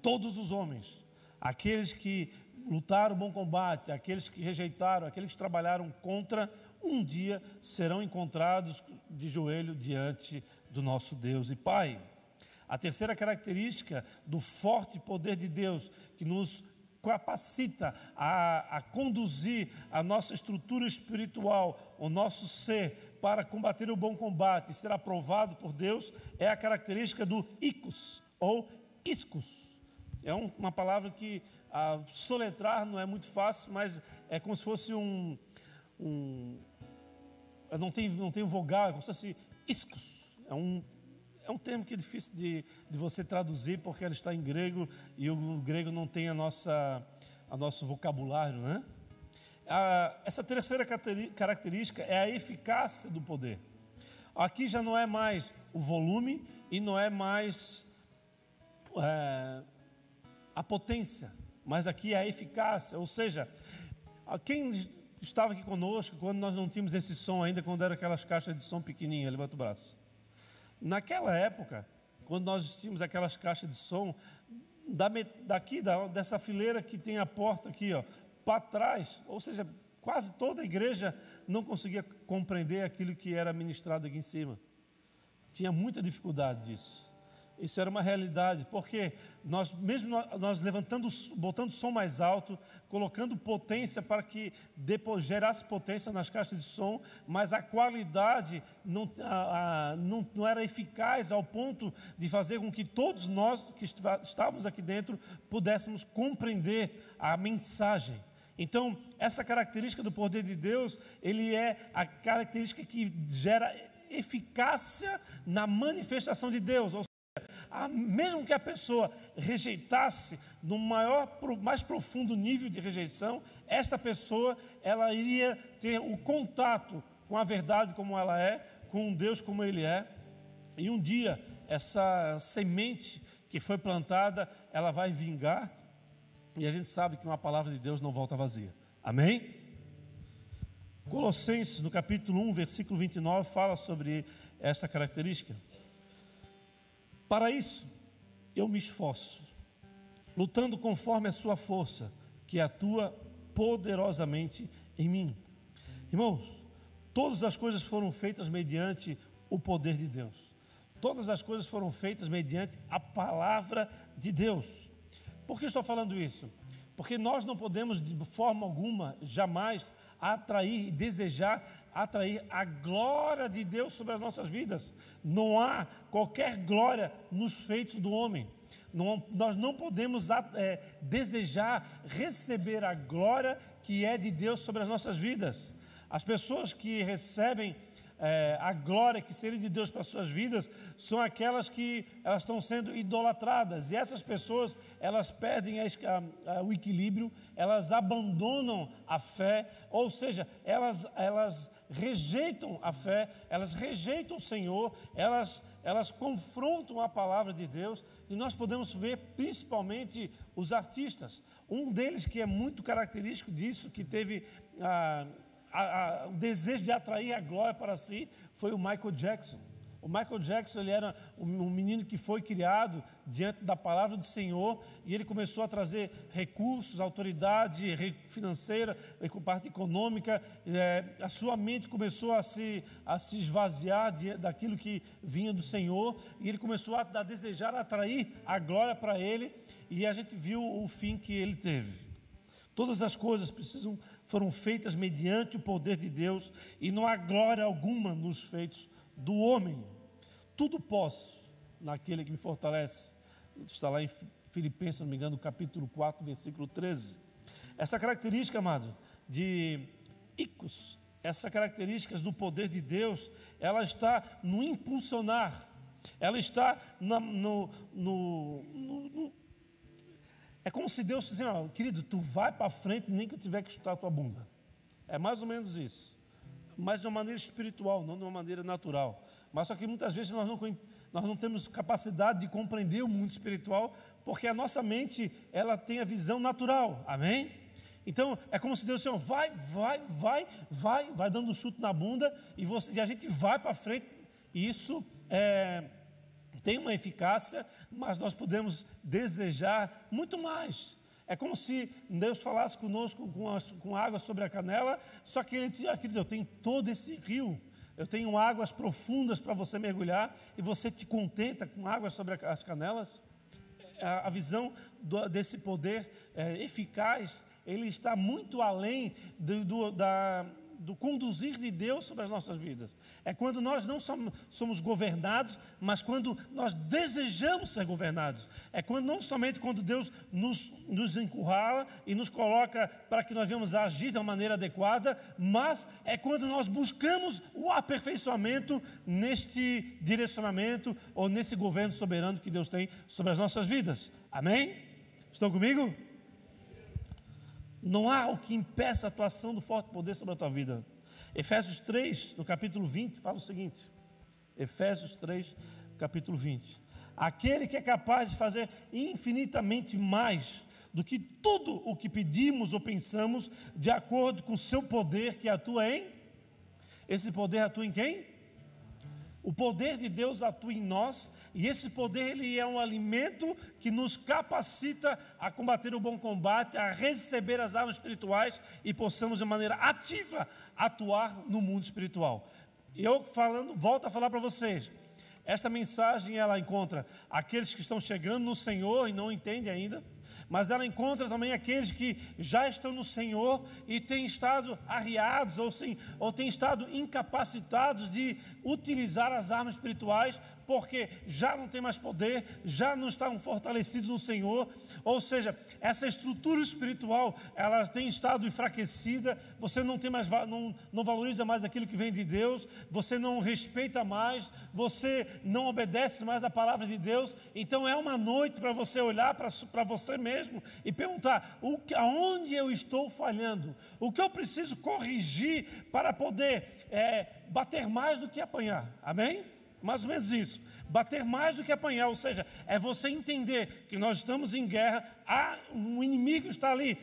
Todos os homens, aqueles que lutaram o bom combate, aqueles que rejeitaram, aqueles que trabalharam contra, um dia serão encontrados de joelho diante do nosso Deus e Pai. A terceira característica do forte poder de Deus que nos capacita a, a, conduzir a nossa estrutura espiritual, o nosso ser, para combater o bom combate e ser aprovado por Deus, é a característica do icos ou iscos. É um, uma palavra que a soletrar não é muito fácil, mas é como se fosse um. um não tem, não tem vogal, é como se fosse iscos. É um um termo que é difícil de, de você traduzir porque ela está em grego e o grego não tem a nossa, a nosso vocabulário, né? A, essa terceira característica é a eficácia do poder. Aqui já não é mais o volume e não é mais é, a potência, mas aqui é a eficácia. Ou seja, quem estava aqui conosco quando nós não tínhamos esse som ainda, quando eram aquelas caixas de som pequenininha, levanta o braço. Naquela época, quando nós tínhamos aquelas caixas de som, da, daqui, da, dessa fileira que tem a porta aqui, ó, para trás, ou seja, quase toda a igreja não conseguia compreender aquilo que era ministrado aqui em cima. Tinha muita dificuldade disso. Isso era uma realidade, porque nós, mesmo nós levantando, botando som mais alto, colocando potência para que depois gerasse potência nas caixas de som, mas a qualidade não, a, a, não, não era eficaz ao ponto de fazer com que todos nós que estávamos aqui dentro pudéssemos compreender a mensagem. Então, essa característica do poder de Deus, ele é a característica que gera eficácia na manifestação de Deus mesmo que a pessoa rejeitasse no maior, mais profundo nível de rejeição, esta pessoa ela iria ter o contato com a verdade como ela é, com Deus como Ele é, e um dia essa semente que foi plantada, ela vai vingar, e a gente sabe que uma palavra de Deus não volta vazia. Amém? Colossenses, no capítulo 1, versículo 29, fala sobre essa característica. Para isso, eu me esforço, lutando conforme a sua força, que atua poderosamente em mim. Irmãos, todas as coisas foram feitas mediante o poder de Deus. Todas as coisas foram feitas mediante a palavra de Deus. Por que estou falando isso? Porque nós não podemos, de forma alguma, jamais atrair e desejar atrair a glória de Deus sobre as nossas vidas. Não há qualquer glória nos feitos do homem. Não, nós não podemos é, desejar receber a glória que é de Deus sobre as nossas vidas. As pessoas que recebem é, a glória que seria de Deus para as suas vidas são aquelas que elas estão sendo idolatradas e essas pessoas elas perdem a, a, o equilíbrio, elas abandonam a fé, ou seja, elas, elas rejeitam a fé, elas rejeitam o Senhor, elas, elas confrontam a palavra de Deus e nós podemos ver principalmente os artistas. Um deles que é muito característico disso, que teve ah, a, a, o desejo de atrair a glória para si foi o Michael Jackson. O Michael Jackson ele era um menino que foi criado diante da palavra do Senhor e ele começou a trazer recursos, autoridade financeira, parte econômica. É, a sua mente começou a se, a se esvaziar de, daquilo que vinha do Senhor e ele começou a, a desejar atrair a glória para ele e a gente viu o fim que ele teve. Todas as coisas precisam foram feitas mediante o poder de Deus e não há glória alguma nos feitos do homem. Tudo posso naquele que me fortalece. Está lá em Filipenses, se não me engano, capítulo 4, versículo 13. Essa característica, amado, de icos, essa característica do poder de Deus, ela está no impulsionar, ela está no, no, no, no é como se Deus dissesse, ó, querido, tu vai para frente nem que eu tiver que chutar a tua bunda. É mais ou menos isso. Mas de uma maneira espiritual, não de uma maneira natural. Mas só que muitas vezes nós não, nós não temos capacidade de compreender o mundo espiritual, porque a nossa mente, ela tem a visão natural. Amém? Então, é como se Deus disse, vai, vai, vai, vai, vai dando um chute na bunda e, você, e a gente vai para frente. E isso é tem uma eficácia, mas nós podemos desejar muito mais. É como se Deus falasse conosco com, com água sobre a canela, só que Ele acredita, eu tenho todo esse rio, eu tenho águas profundas para você mergulhar, e você te contenta com águas sobre as canelas. A, a visão do, desse poder é, eficaz, ele está muito além do, do, da, do conduzir de Deus sobre as nossas vidas. É quando nós não somos, somos, governados, mas quando nós desejamos ser governados. É quando não somente quando Deus nos, nos encurrala e nos coloca para que nós venhamos agir de uma maneira adequada, mas é quando nós buscamos o aperfeiçoamento neste direcionamento ou nesse governo soberano que Deus tem sobre as nossas vidas. Amém? Estão comigo? Não há o que impeça a atuação do forte poder sobre a tua vida. Efésios 3, no capítulo 20, fala o seguinte: Efésios 3, capítulo 20. Aquele que é capaz de fazer infinitamente mais do que tudo o que pedimos ou pensamos, de acordo com o seu poder que atua em. Esse poder atua em quem? O poder de Deus atua em nós e esse poder ele é um alimento que nos capacita a combater o bom combate, a receber as armas espirituais e possamos de maneira ativa atuar no mundo espiritual. Eu falando, volto a falar para vocês. Esta mensagem ela encontra aqueles que estão chegando no Senhor e não entendem ainda mas ela encontra também aqueles que já estão no Senhor e têm estado arriados ou, sim, ou têm estado incapacitados de utilizar as armas espirituais porque já não tem mais poder, já não estão fortalecidos no Senhor, ou seja, essa estrutura espiritual, ela tem estado enfraquecida, você não tem mais não, não valoriza mais aquilo que vem de Deus, você não respeita mais, você não obedece mais a palavra de Deus, então é uma noite para você olhar para você mesmo e perguntar: o, aonde eu estou falhando? O que eu preciso corrigir para poder é, bater mais do que apanhar? Amém? Mais ou menos isso. Bater mais do que apanhar, ou seja, é você entender que nós estamos em guerra, há um inimigo está ali.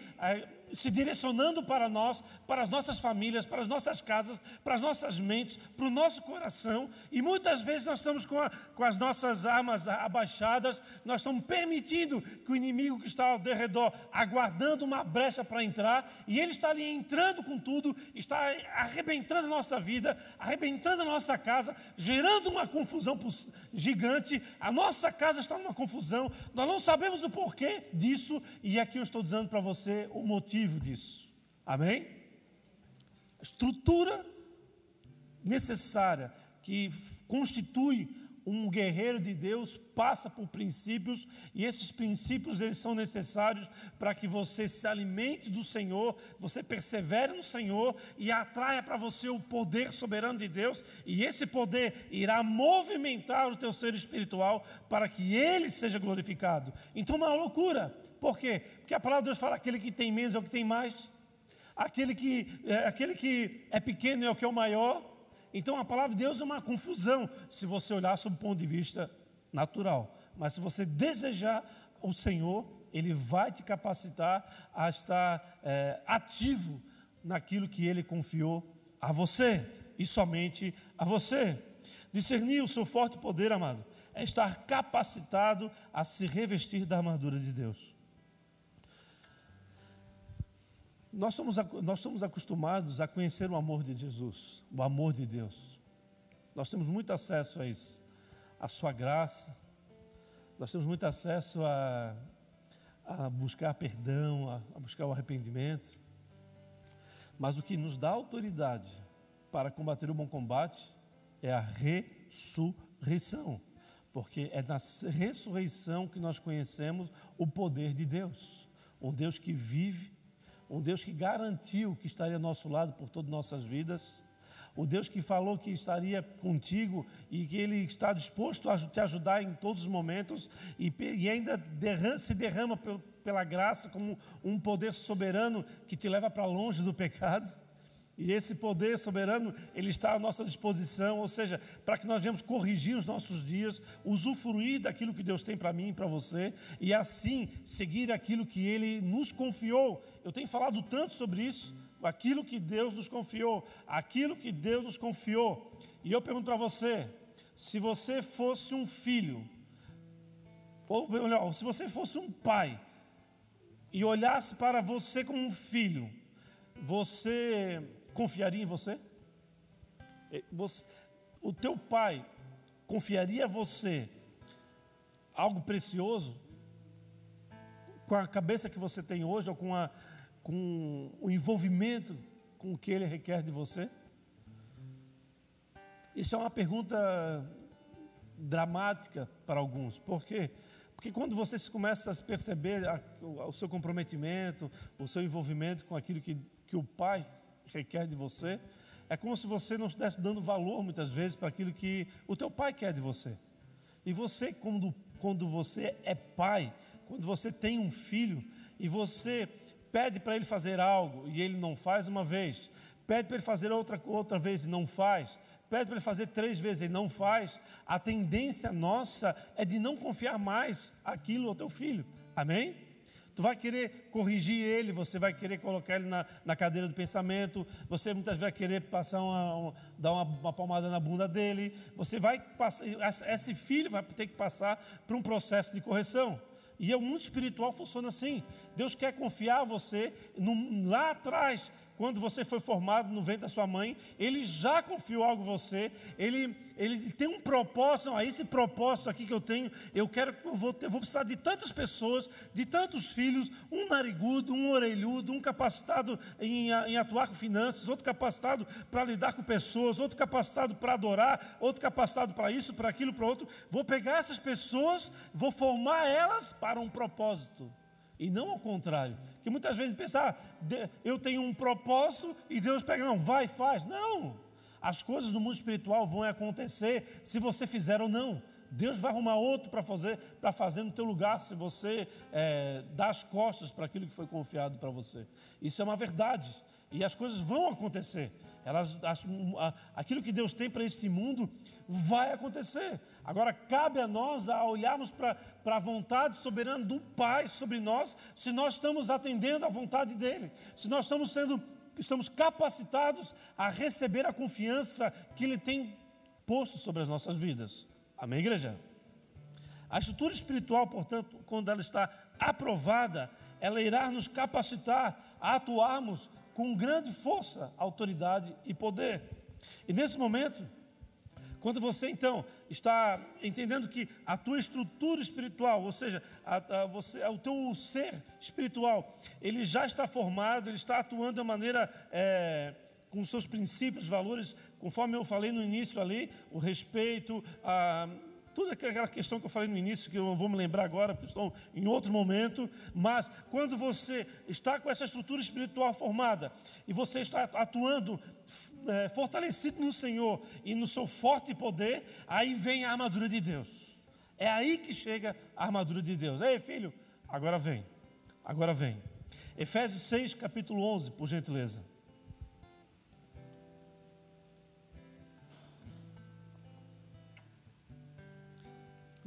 Se direcionando para nós, para as nossas famílias, para as nossas casas, para as nossas mentes, para o nosso coração. E muitas vezes nós estamos com, a, com as nossas armas abaixadas, nós estamos permitindo que o inimigo que está ao redor, aguardando uma brecha para entrar, e ele está ali entrando com tudo, está arrebentando a nossa vida, arrebentando a nossa casa, gerando uma confusão gigante. A nossa casa está numa confusão, nós não sabemos o porquê disso, e aqui eu estou dizendo para você o motivo motivo disso. Amém? A estrutura necessária que constitui um guerreiro de Deus passa por princípios e esses princípios eles são necessários para que você se alimente do Senhor, você persevere no Senhor e atraia para você o poder soberano de Deus e esse poder irá movimentar o teu ser espiritual para que ele seja glorificado. Então é uma loucura. Por quê? Porque a palavra de Deus fala: aquele que tem menos é o que tem mais, aquele que é, aquele que é pequeno é o que é o maior. Então a palavra de Deus é uma confusão se você olhar sob o ponto de vista natural. Mas se você desejar o Senhor, Ele vai te capacitar a estar é, ativo naquilo que Ele confiou a você e somente a você. Discernir o seu forte poder, amado, é estar capacitado a se revestir da armadura de Deus. Nós somos, nós somos acostumados a conhecer o amor de Jesus, o amor de Deus. Nós temos muito acesso a isso, a Sua graça, nós temos muito acesso a, a buscar perdão, a, a buscar o arrependimento. Mas o que nos dá autoridade para combater o bom combate é a ressurreição, porque é na ressurreição que nós conhecemos o poder de Deus, um Deus que vive um Deus que garantiu que estaria ao nosso lado por todas nossas vidas, o Deus que falou que estaria contigo e que Ele está disposto a te ajudar em todos os momentos e, e ainda se derrama pela graça como um poder soberano que te leva para longe do pecado. E esse poder soberano, ele está à nossa disposição, ou seja, para que nós venhamos corrigir os nossos dias, usufruir daquilo que Deus tem para mim e para você, e assim seguir aquilo que ele nos confiou. Eu tenho falado tanto sobre isso, aquilo que Deus nos confiou, aquilo que Deus nos confiou. E eu pergunto para você, se você fosse um filho, ou melhor, se você fosse um pai, e olhasse para você como um filho, você confiaria em você? você o teu pai confiaria a você algo precioso com a cabeça que você tem hoje ou com, a, com o envolvimento com o que ele requer de você? Isso é uma pergunta dramática para alguns. Por quê? Porque quando você começa a perceber o, o seu comprometimento, o seu envolvimento com aquilo que, que o pai requer de você, é como se você não estivesse dando valor muitas vezes para aquilo que o teu pai quer de você. E você, quando, quando você é pai, quando você tem um filho e você pede para ele fazer algo e ele não faz uma vez, pede para ele fazer outra, outra vez e não faz, pede para ele fazer três vezes e não faz, a tendência nossa é de não confiar mais aquilo ao teu filho. Amém? tu vai querer corrigir ele, você vai querer colocar ele na, na cadeira do pensamento, você muitas vezes vai querer passar uma, uma dar uma, uma, palmada na bunda dele, você vai passar, esse filho vai ter que passar por um processo de correção. E o mundo espiritual funciona assim. Deus quer confiar você no, lá atrás, quando você foi formado no ventre da sua mãe, Ele já confiou algo em você, Ele, ele tem um propósito, a esse propósito aqui que eu tenho, eu quero, eu vou, eu vou precisar de tantas pessoas, de tantos filhos, um narigudo, um orelhudo, um capacitado em, em atuar com finanças, outro capacitado para lidar com pessoas, outro capacitado para adorar, outro capacitado para isso, para aquilo, para outro. Vou pegar essas pessoas, vou formar elas para um propósito. E não ao contrário. Que muitas vezes pensar, ah, eu tenho um propósito e Deus pega, não, vai, faz. Não. As coisas do mundo espiritual vão acontecer se você fizer ou não. Deus vai arrumar outro para fazer, para fazer no teu lugar se você é, dá as costas para aquilo que foi confiado para você. Isso é uma verdade. E as coisas vão acontecer. Elas, aquilo que Deus tem para este mundo vai acontecer. Agora, cabe a nós a olharmos para a vontade soberana do Pai sobre nós, se nós estamos atendendo à vontade dEle, se nós estamos sendo, estamos capacitados a receber a confiança que Ele tem posto sobre as nossas vidas. Amém, igreja? A estrutura espiritual, portanto, quando ela está aprovada, ela irá nos capacitar a atuarmos com grande força, autoridade e poder. E nesse momento, quando você então está entendendo que a tua estrutura espiritual, ou seja, a, a, você, o teu ser espiritual, ele já está formado, ele está atuando de maneira é, com seus princípios, valores, conforme eu falei no início ali, o respeito, a, Toda aquela questão que eu falei no início, que eu não vou me lembrar agora, porque estou em outro momento, mas quando você está com essa estrutura espiritual formada e você está atuando é, fortalecido no Senhor e no seu forte poder, aí vem a armadura de Deus. É aí que chega a armadura de Deus. Ei, filho, agora vem, agora vem. Efésios 6, capítulo 11, por gentileza.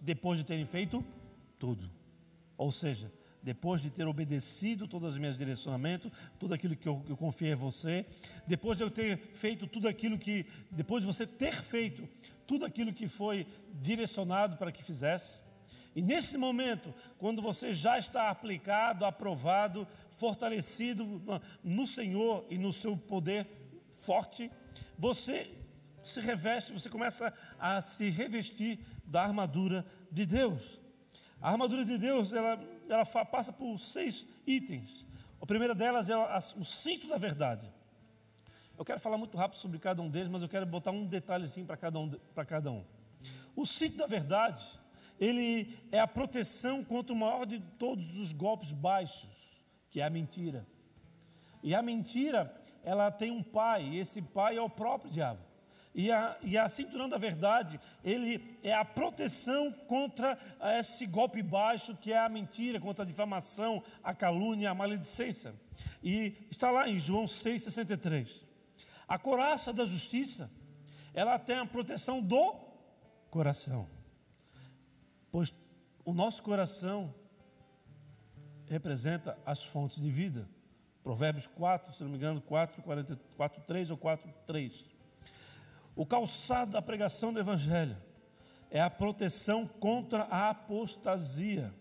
depois de terem feito tudo. Ou seja, depois de ter obedecido todos os meus direcionamentos, tudo aquilo que eu, eu confiei a você, depois de eu ter feito tudo aquilo que, depois de você ter feito tudo aquilo que foi direcionado para que fizesse, e nesse momento, quando você já está aplicado, aprovado, fortalecido no Senhor e no seu poder forte, você se reveste, você começa a se revestir da armadura de Deus. A armadura de Deus, ela, ela passa por seis itens. A primeira delas é o cinto da verdade. Eu quero falar muito rápido sobre cada um deles, mas eu quero botar um detalhezinho para cada um. Para cada um. O cinto da verdade, ele é a proteção contra o maior de todos os golpes baixos, que é a mentira. E a mentira, ela tem um pai, e esse pai é o próprio diabo. E a, e a cinturão da verdade, ele é a proteção contra esse golpe baixo que é a mentira, contra a difamação, a calúnia, a maledicência. E está lá em João 6,63. A coraça da justiça, ela tem a proteção do coração. Pois o nosso coração representa as fontes de vida. Provérbios 4, se não me engano, 4, 4 3 ou 4, 3. O calçado da pregação do Evangelho é a proteção contra a apostasia.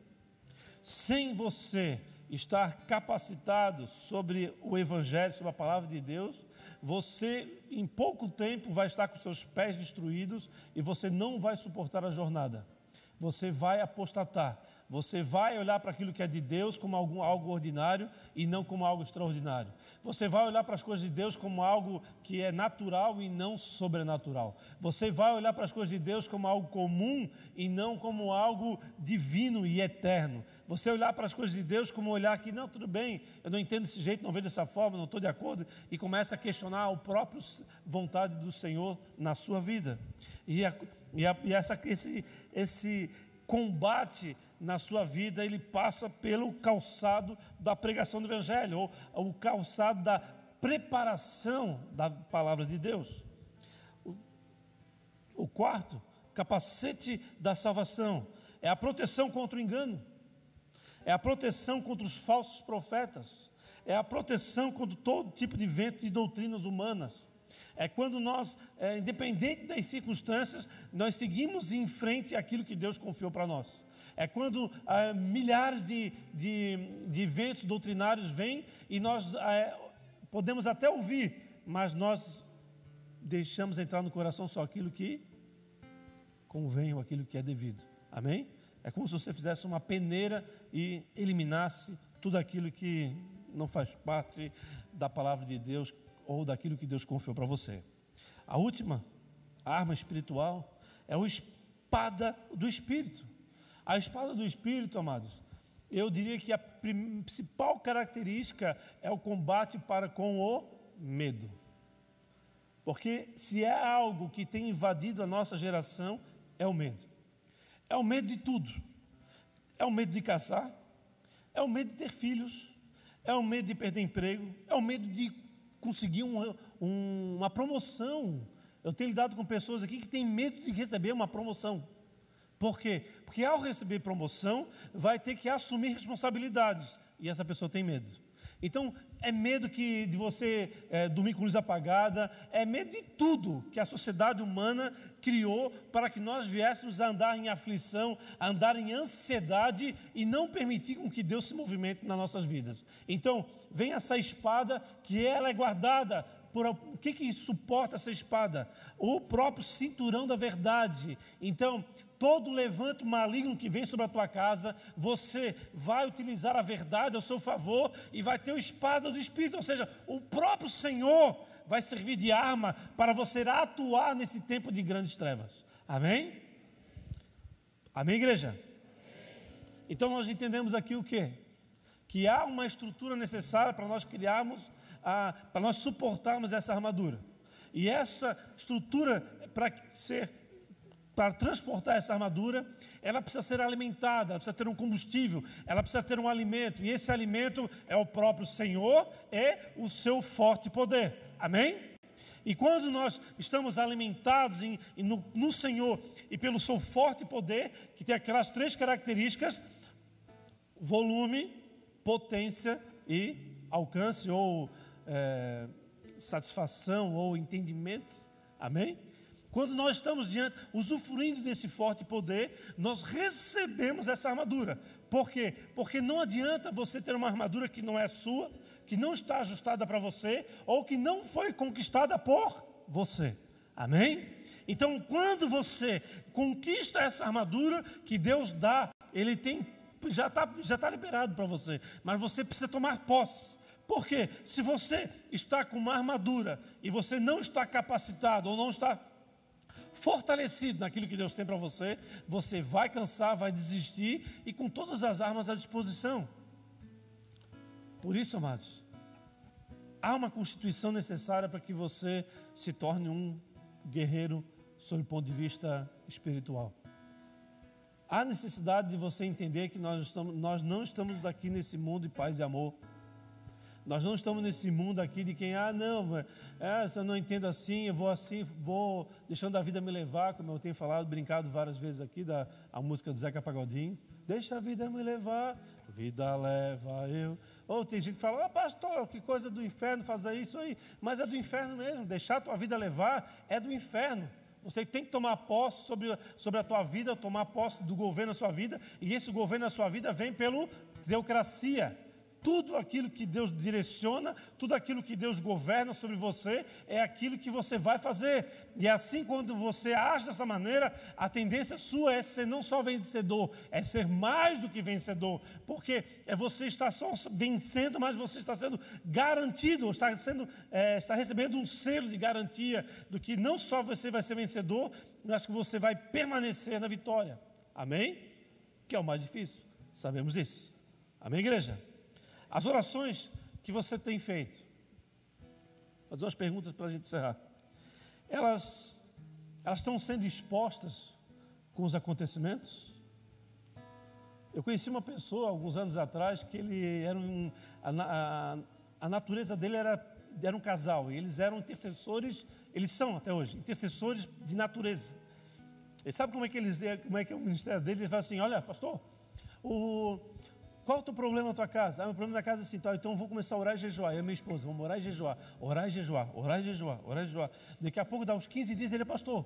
Sem você estar capacitado sobre o Evangelho, sobre a palavra de Deus, você em pouco tempo vai estar com seus pés destruídos e você não vai suportar a jornada. Você vai apostatar, Você vai olhar para aquilo que é de Deus como algum, algo ordinário e não como algo extraordinário. Você vai olhar para as coisas de Deus como algo que é natural e não sobrenatural. Você vai olhar para as coisas de Deus como algo comum e não como algo divino e eterno. Você olhar para as coisas de Deus como olhar que, não, tudo bem, eu não entendo desse jeito, não vejo dessa forma, não estou de acordo, e começa a questionar a própria vontade do Senhor na sua vida. E, a, e, a, e essa, esse, esse combate na sua vida, ele passa pelo calçado da pregação do Evangelho, ou o calçado da preparação da palavra de Deus. O, quarto, capacete da salvação, é a proteção contra o engano, é a proteção contra os falsos profetas, é a proteção contra todo tipo de vento de doutrinas humanas. É quando nós, é, independente das circunstâncias, nós seguimos em frente aquilo que Deus confiou para nós. É quando ah, milhares de, de, de eventos doutrinários vêm e nós ah, podemos até ouvir, mas nós deixamos entrar no coração só aquilo que convém ou aquilo que é devido. Amém? É como se você fizesse uma peneira e eliminasse tudo aquilo que não faz parte da palavra de Deus ou daquilo que Deus confiou para você. A última arma espiritual é a espada do Espírito. A espada do Espírito, amados, eu diria que a principal característica é o combate para com o medo. Porque se é algo que tem invadido a nossa geração, é o medo. É o medo de tudo. É o medo de casar, é o medo de ter filhos, é o medo de perder emprego, é o medo de conseguir uma, uma promoção. Eu tenho lidado com pessoas aqui que têm medo de receber uma promoção. Por quê? Porque ao receber promoção, vai ter que assumir responsabilidades. E essa pessoa tem medo. Então, é medo que, de você é, dormir com luz apagada, é medo de tudo que a sociedade humana criou para que nós viéssemos a andar em aflição, a andar em ansiedade e não permitir com que Deus se movimente nas nossas vidas. Então, vem essa espada que ela é guardada por o que, que suporta essa espada? O próprio cinturão da verdade. Então, todo levanto maligno que vem sobre a tua casa, você vai utilizar a verdade ao seu favor e vai ter o espada do Espírito, ou seja, o próprio Senhor vai servir de arma para você atuar nesse tempo de grandes trevas. Amém? Amém, igreja? Então nós entendemos aqui o que? Que há uma estrutura necessária para nós criarmos para nós suportarmos essa armadura. E essa estrutura, para ser para transportar essa armadura, ela precisa ser alimentada, ela precisa ter um combustível, ela precisa ter um alimento, e esse alimento é o próprio Senhor e o seu forte poder. Amém? E quando nós estamos alimentados em, no, no Senhor e pelo seu forte poder, que tem aquelas três características: volume, potência e alcance ou é, satisfação ou entendimento. Amém? Quando nós estamos diante, usufruindo desse forte poder, nós recebemos essa armadura. Por quê? Porque não adianta você ter uma armadura que não é sua, que não está ajustada para você, ou que não foi conquistada por você. Amém? Então, quando você conquista essa armadura que Deus dá, Ele tem, já está já tá liberado para você, mas você precisa tomar posse. Porque se você está com uma armadura e você não está capacitado ou não está fortalecido naquilo que Deus tem para você, você vai cansar, vai desistir e com todas as armas à disposição. Por isso, amados, há uma constituição necessária para que você se torne um guerreiro sob o ponto de vista espiritual. Há necessidade de você entender que nós, estamos, nós não estamos aqui nesse mundo de paz e amor nós não estamos nesse mundo aqui de quem, ah, não, é, se eu não entendo assim, eu vou assim, vou deixando a vida me levar, como eu tenho falado, brincado várias vezes aqui, da a música do Zeca Pagodinho. Deixa a vida me levar, vida leva eu. Ou tem gente que fala, ah, pastor, que coisa do inferno fazer isso aí. Mas é do inferno mesmo, deixar a tua vida levar é do inferno. Você tem que tomar posse sobre, sobre a tua vida, tomar posse do governo da sua vida, e esse governo da sua vida vem pelo teocracia tudo aquilo que Deus direciona, tudo aquilo que Deus governa sobre você, é aquilo que você vai fazer. E assim, quando você age dessa maneira, a tendência sua é ser não só vencedor, é ser mais do que vencedor, porque é você está só vencendo, mas você está sendo garantido, está, sendo, é, está recebendo um selo de garantia do que não só você vai ser vencedor, mas que você vai permanecer na vitória. Amém? Que é o mais difícil, sabemos isso. Amém, igreja? As orações que você tem feito, fazer umas perguntas para a gente encerrar. Elas, elas estão sendo expostas com os acontecimentos? Eu conheci uma pessoa alguns anos atrás que ele era um, a, a, a natureza dele era, era um casal, e eles eram intercessores, eles são até hoje, intercessores de natureza. Ele sabe como é que eles como é que é o ministério deles? Ele fala assim: olha, pastor, o, qual é o teu problema na tua casa? Ah, meu problema na casa é assim, tá, então eu vou começar a orar e jejuar. Eu e minha esposa, vamos orar e jejuar, orar e jejuar, orar e jejuar, orar e jejuar. Daqui a pouco dá uns 15 dias ele é pastor.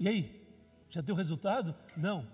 E aí? Já deu resultado? Não.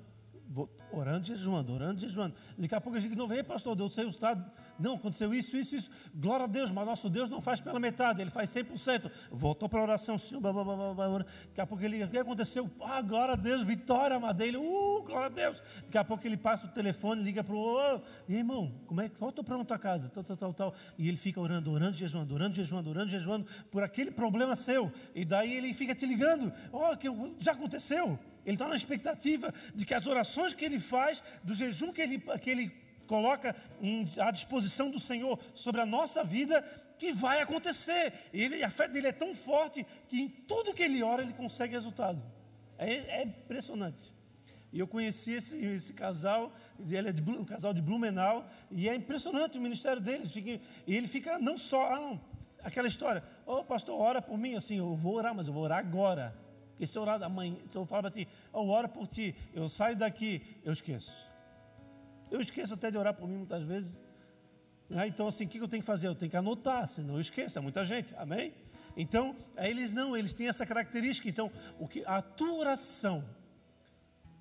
Vou orando, jejuando, orando, jejuando. Daqui a pouco a gente não vê, pastor, deu o resultado. Não, aconteceu isso, isso, isso. Glória a Deus, mas nosso Deus não faz pela metade, ele faz 100%. Voltou para a oração, Senhor, blá, blá, blá, blá, daqui a pouco ele, o que aconteceu? Ah, glória a Deus, vitória, madeira, uh, glória a Deus. Daqui a pouco ele passa o telefone, liga para o, oh, e irmão, como é, qual é o teu na tua casa? Tal, tal, tal, tal. E ele fica orando, orando, jejuando, orando, jejuando, orando, jejuando, por aquele problema seu. E daí ele fica te ligando, ó, oh, que já aconteceu. Ele está na expectativa de que as orações que ele faz, do jejum que ele, que ele coloca em, à disposição do Senhor sobre a nossa vida, que vai acontecer. Ele, a fé dele é tão forte que em tudo que ele ora, ele consegue resultado. É, é impressionante. E eu conheci esse, esse casal, ele é de, um casal de Blumenau, e é impressionante o ministério deles. Fica, e ele fica não só, ah, não, aquela história, ô oh, pastor, ora por mim, assim, eu vou orar, mas eu vou orar agora. Porque se eu orar amanhã, se eu falar para ti, eu oro por ti, eu saio daqui, eu esqueço. Eu esqueço até de orar por mim muitas vezes. Ah, então, assim, o que eu tenho que fazer? Eu tenho que anotar, senão eu esqueço. É muita gente, amém? Então, eles não, eles têm essa característica. Então, o que a tua oração,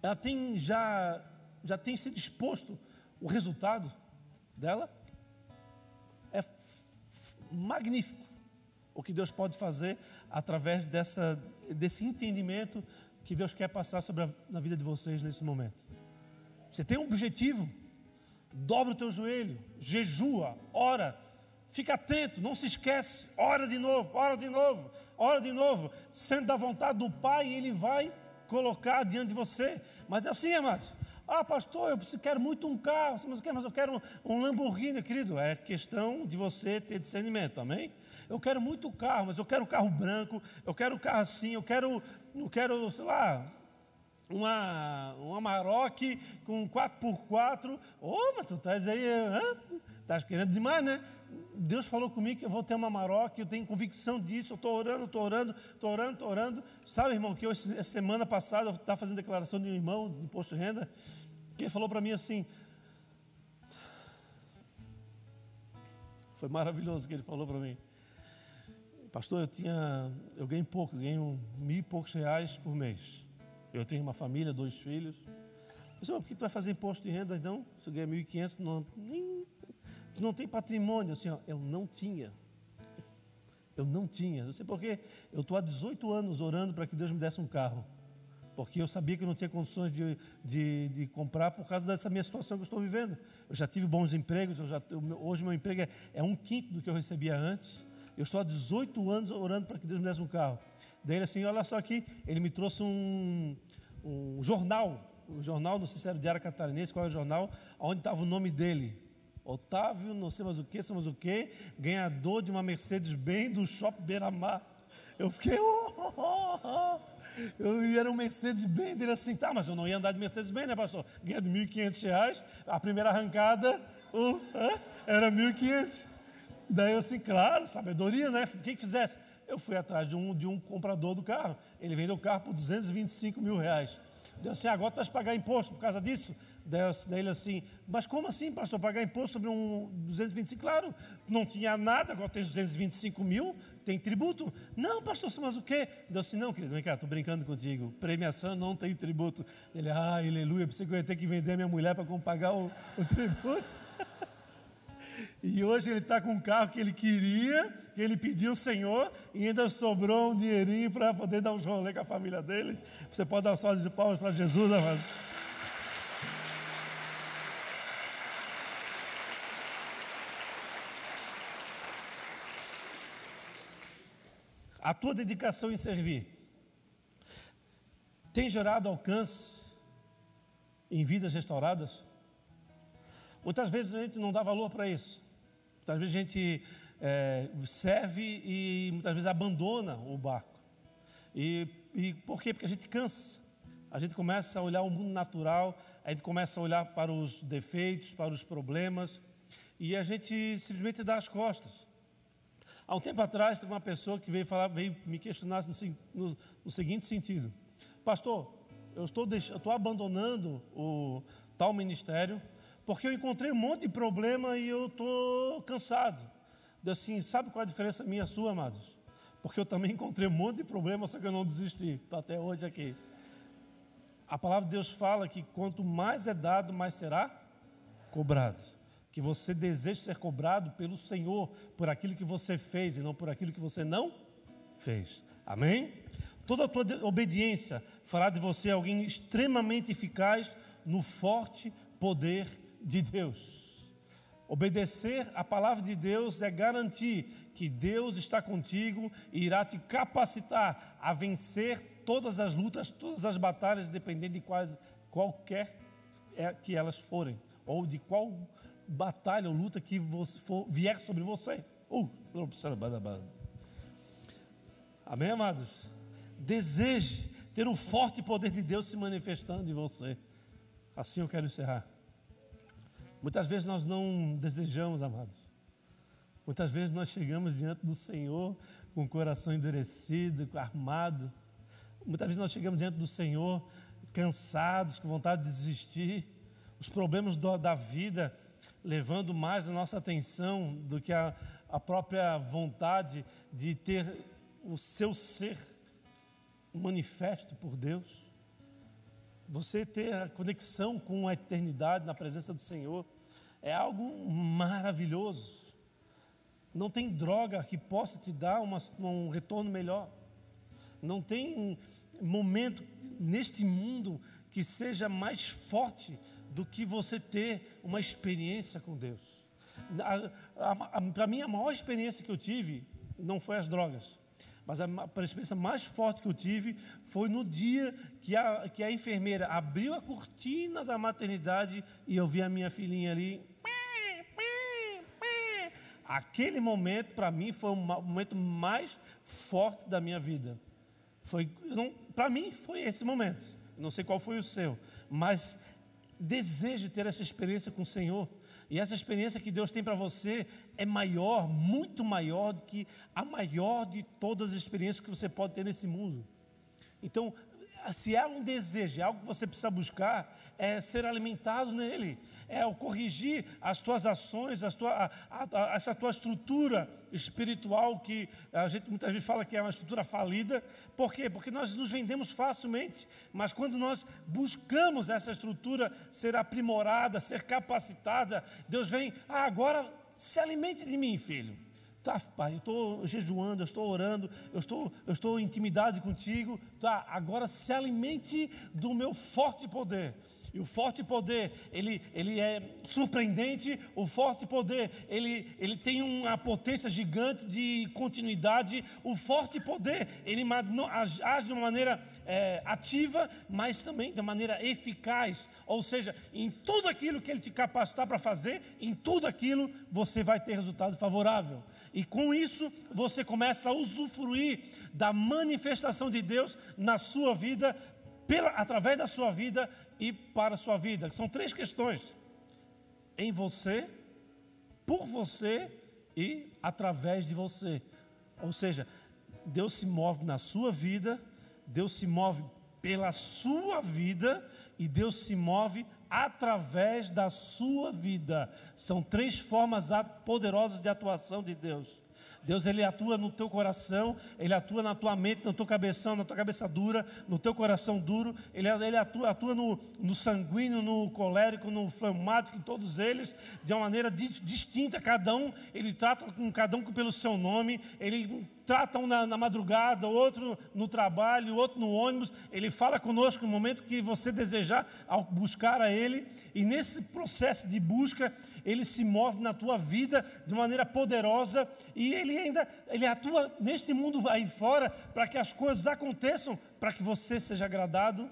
ela tem já, já tem sido exposto o resultado dela. É magnífico o que Deus pode fazer através dessa, desse entendimento que Deus quer passar sobre a, na vida de vocês nesse momento. Você tem um objetivo, dobra o teu joelho, jejua, ora, fica atento, não se esquece, ora de novo, ora de novo, ora de novo, sendo da vontade do Pai, Ele vai colocar diante de você. Mas é assim, amados. Ah, pastor, eu quero muito um carro, mas eu quero um Lamborghini, querido. É questão de você ter discernimento, amém? Eu quero muito carro, mas eu quero um carro branco, eu quero um carro assim, eu quero, eu quero, sei lá, uma, uma Maroc com 4x4. Ô, oh, mas tu estás aí, estás querendo demais, né? Deus falou comigo que eu vou ter uma Maroc, eu tenho convicção disso, eu estou orando, estou orando, estou orando, estou orando. Sabe, irmão, que eu, semana passada eu estava fazendo declaração de um irmão de imposto de renda, que falou para mim assim. Foi maravilhoso o que ele falou para mim. Pastor, eu tinha, eu ganho pouco, eu ganho mil e poucos reais por mês. Eu tenho uma família, dois filhos. Eu disse, por que tu vai fazer imposto de renda? Não, se eu ganhar 1.500, não, nem, não tem patrimônio. Assim, ó, eu não tinha. Eu não tinha. Não sei porquê. Eu estou há 18 anos orando para que Deus me desse um carro. Porque eu sabia que eu não tinha condições de, de, de, comprar por causa dessa minha situação que eu estou vivendo. Eu já tive bons empregos, já, hoje meu emprego é, é um quinto do que eu recebia antes. Eu estou há 18 anos orando para que Deus me desse um carro. Daí ele assim, olha só aqui, ele me trouxe um, um jornal, um jornal, não sei se era o Diário Catarinense, qual é o jornal, onde estava o nome dele. Otávio, não sei mais o que, sei mais o que, ganhador de uma Mercedes-Benz do Shopping Beira-Mar. Eu fiquei, oh, oh, oh, oh. Eu era um Mercedes-Benz, ele assim, tá, mas eu não ia andar de Mercedes-Benz, né, pastor? Ganhando R$ 1.500, a primeira arrancada uh, uh, era 1.500. Daí eu assim, claro, sabedoria, né? O que que fizesse? Eu fui atrás de um, de um comprador do carro. Ele vendeu o carro por 225 mil reais. Deu assim, agora tu vai pagar imposto por causa disso? Daí ele assim, mas como assim, pastor, pagar imposto sobre um 225? Claro, não tinha nada, agora tem 225 mil, tem tributo. Não, pastor, mas o quê? Deu assim, não, querido, vem cá, estou brincando contigo. Premiação não tem tributo. Ele, ah, aleluia, pensei que eu ia ter que vender minha mulher para pagar o, o tributo. E hoje ele está com um carro que ele queria, que ele pediu ao Senhor, e ainda sobrou um dinheirinho para poder dar um rolê com a família dele. Você pode dar um salve de palmas para Jesus, amado. A tua dedicação em servir tem gerado alcance em vidas restauradas? Muitas vezes a gente não dá valor para isso. Muitas vezes a gente é, serve e muitas vezes abandona o barco. E, e por quê? Porque a gente cansa. A gente começa a olhar o mundo natural, a gente começa a olhar para os defeitos, para os problemas, e a gente simplesmente dá as costas. Há um tempo atrás, teve uma pessoa que veio, falar, veio me questionar no, no, no seguinte sentido: Pastor, eu estou, eu estou abandonando o tal ministério porque eu encontrei um monte de problema e eu estou cansado. Diz assim, sabe qual é a diferença minha e sua, amados? Porque eu também encontrei um monte de problema, só que eu não desisti. Estou até hoje aqui. A palavra de Deus fala que quanto mais é dado, mais será cobrado. Que você deseja ser cobrado pelo Senhor por aquilo que você fez e não por aquilo que você não fez. Amém? Toda a tua obediência fará de você alguém extremamente eficaz no forte poder de Deus. Obedecer a palavra de Deus é garantir que Deus está contigo e irá te capacitar a vencer todas as lutas, todas as batalhas, dependendo de quais, qualquer é que elas forem, ou de qual batalha ou luta que for, vier sobre você. Uh, Amém, amados? Deseje ter o forte poder de Deus se manifestando em você. Assim eu quero encerrar. Muitas vezes nós não desejamos, amados. Muitas vezes nós chegamos diante do Senhor com o coração endurecido, armado. Muitas vezes nós chegamos diante do Senhor cansados, com vontade de desistir. Os problemas do, da vida levando mais a nossa atenção do que a, a própria vontade de ter o seu ser manifesto por Deus. Você ter a conexão com a eternidade na presença do Senhor é algo maravilhoso. Não tem droga que possa te dar uma, um retorno melhor. Não tem momento neste mundo que seja mais forte do que você ter uma experiência com Deus. Para mim, a maior experiência que eu tive não foi as drogas. Mas a, a experiência mais forte que eu tive foi no dia que a, que a enfermeira abriu a cortina da maternidade e eu vi a minha filhinha ali. Aquele momento, para mim, foi o momento mais forte da minha vida. Foi, para mim, foi esse momento. Não sei qual foi o seu, mas desejo ter essa experiência com o Senhor. E essa experiência que Deus tem para você é maior, muito maior do que a maior de todas as experiências que você pode ter nesse mundo. Então, se há um desejo, é algo que você precisa buscar, é ser alimentado nele, é o corrigir as tuas ações, as tua, a, a, essa tua estrutura espiritual que a gente muitas vezes fala que é uma estrutura falida. Por quê? Porque nós nos vendemos facilmente, mas quando nós buscamos essa estrutura ser aprimorada, ser capacitada, Deus vem, ah, agora se alimente de mim, filho. Tá, pai, eu estou jejuando, eu estou orando, eu estou, eu estou em intimidade contigo. Tá, agora se alimente do meu forte poder. E o forte poder, ele, ele é surpreendente, o forte poder, ele, ele tem uma potência gigante de continuidade. O forte poder, ele age de uma maneira é, ativa, mas também de maneira eficaz. Ou seja, em tudo aquilo que ele te capacitar para fazer, em tudo aquilo você vai ter resultado favorável. E com isso você começa a usufruir da manifestação de Deus na sua vida, pela, através da sua vida e para a sua vida. São três questões: em você, por você e através de você. Ou seja, Deus se move na sua vida, Deus se move pela sua vida e Deus se move através da sua vida. São três formas poderosas de atuação de Deus. Deus ele atua no teu coração, ele atua na tua mente, na tua cabeção, na tua cabeça dura, no teu coração duro, ele, ele atua, atua no, no sanguíneo, no colérico, no fleumático, em todos eles, de uma maneira distinta, cada um, ele trata com cada um pelo seu nome, ele trata um na, na madrugada, outro no trabalho, outro no ônibus, ele fala conosco no momento que você desejar ao buscar a ele, e nesse processo de busca, ele se move na tua vida de maneira poderosa. E ele ainda ele atua neste mundo aí fora para que as coisas aconteçam, para que você seja agradado,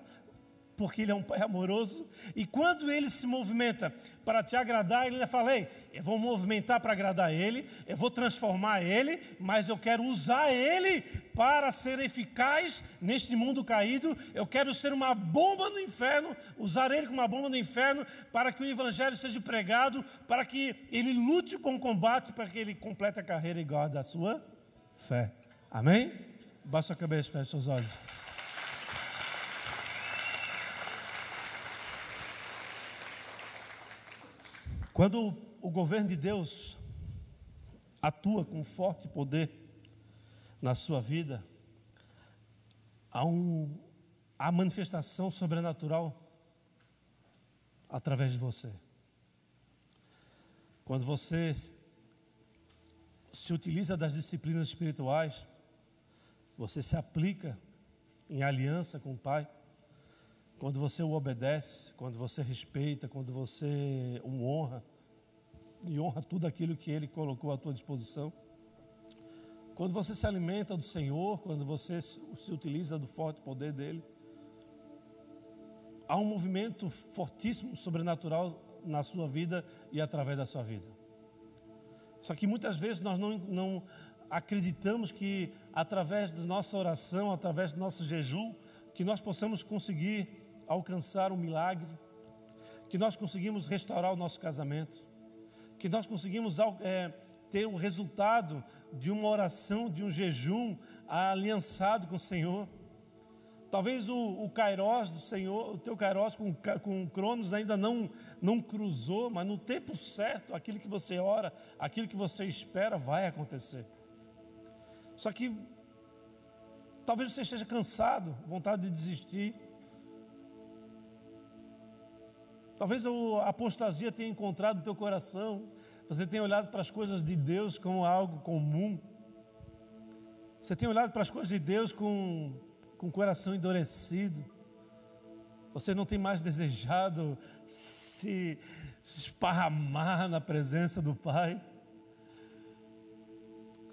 porque Ele é um Pai amoroso. E quando Ele se movimenta para te agradar, Ele fala: Ei, eu vou movimentar para agradar Ele, eu vou transformar Ele, mas eu quero usar Ele para ser eficaz neste mundo caído. Eu quero ser uma bomba no inferno, usar Ele como uma bomba no inferno, para que o Evangelho seja pregado, para que Ele lute o combate, para que Ele complete a carreira igual da sua fé. Amém? Baixa a cabeça, feche seus olhos. Quando o governo de Deus atua com forte poder na sua vida, há, um, há manifestação sobrenatural através de você. Quando você se utiliza das disciplinas espirituais, você se aplica em aliança com o Pai, quando você o obedece, quando você respeita, quando você o honra e honra tudo aquilo que ele colocou à tua disposição. Quando você se alimenta do Senhor, quando você se utiliza do forte poder dele, há um movimento fortíssimo, sobrenatural na sua vida e através da sua vida. Só que muitas vezes nós não, não acreditamos que através da nossa oração, através do nosso jejum, que nós possamos conseguir alcançar um milagre, que nós conseguimos restaurar o nosso casamento, que nós conseguimos é, ter o resultado de uma oração, de um jejum aliançado com o Senhor. Talvez o, o do Senhor, o teu Kairos com, com Cronos ainda não, não cruzou, mas no tempo certo, aquilo que você ora, aquilo que você espera vai acontecer. Só que talvez você esteja cansado, vontade de desistir. Talvez a apostasia tenha encontrado no teu coração. Você tenha olhado para as coisas de Deus como algo comum. Você tem olhado para as coisas de Deus com, com o coração endurecido. Você não tem mais desejado se, se esparramar na presença do Pai.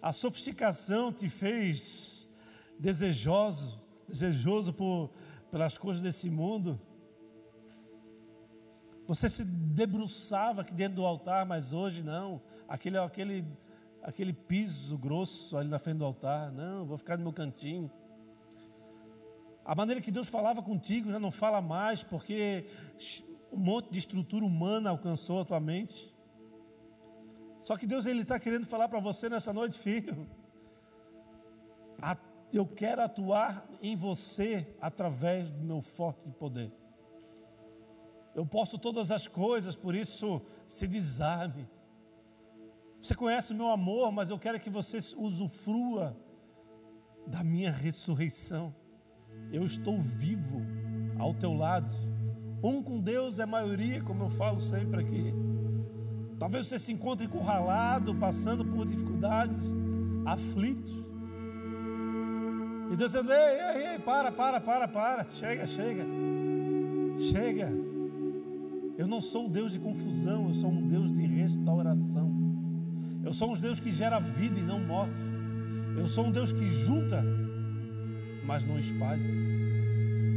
A sofisticação te fez desejoso, desejoso por, pelas coisas desse mundo. Você se debruçava aqui dentro do altar, mas hoje não. Aquele, aquele, aquele piso grosso ali na frente do altar. Não, vou ficar no meu cantinho. A maneira que Deus falava contigo já não fala mais, porque um monte de estrutura humana alcançou a tua mente. Só que Deus ele está querendo falar para você nessa noite, filho. Eu quero atuar em você através do meu forte poder. Eu posso todas as coisas, por isso se desarme. Você conhece o meu amor, mas eu quero que você usufrua da minha ressurreição. Eu estou vivo ao teu lado. Um com Deus é maioria, como eu falo sempre aqui. Talvez você se encontre encurralado, passando por dificuldades, aflito. E Deus dizendo: ei, ei, ei, para, para, para, para, chega, chega, chega. Eu não sou um Deus de confusão, eu sou um Deus de restauração. Eu sou um Deus que gera vida e não morte. Eu sou um Deus que junta, mas não espalha.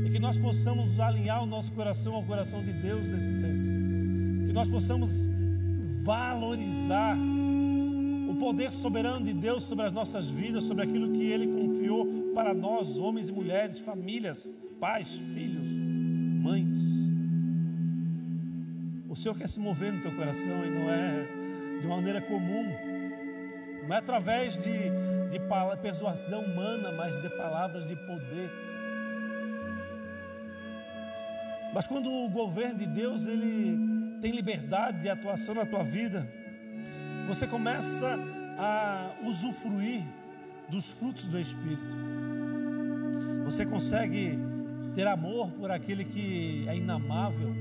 E que nós possamos alinhar o nosso coração ao coração de Deus nesse tempo. Que nós possamos valorizar o poder soberano de Deus sobre as nossas vidas, sobre aquilo que Ele confiou para nós, homens e mulheres, famílias, pais, filhos, mães. Senhor quer se mover no teu coração e não é de maneira comum, não é através de, de persuasão humana, mas de palavras de poder. Mas quando o governo de Deus ele tem liberdade de atuação na tua vida, você começa a usufruir dos frutos do Espírito. Você consegue ter amor por aquele que é inamável,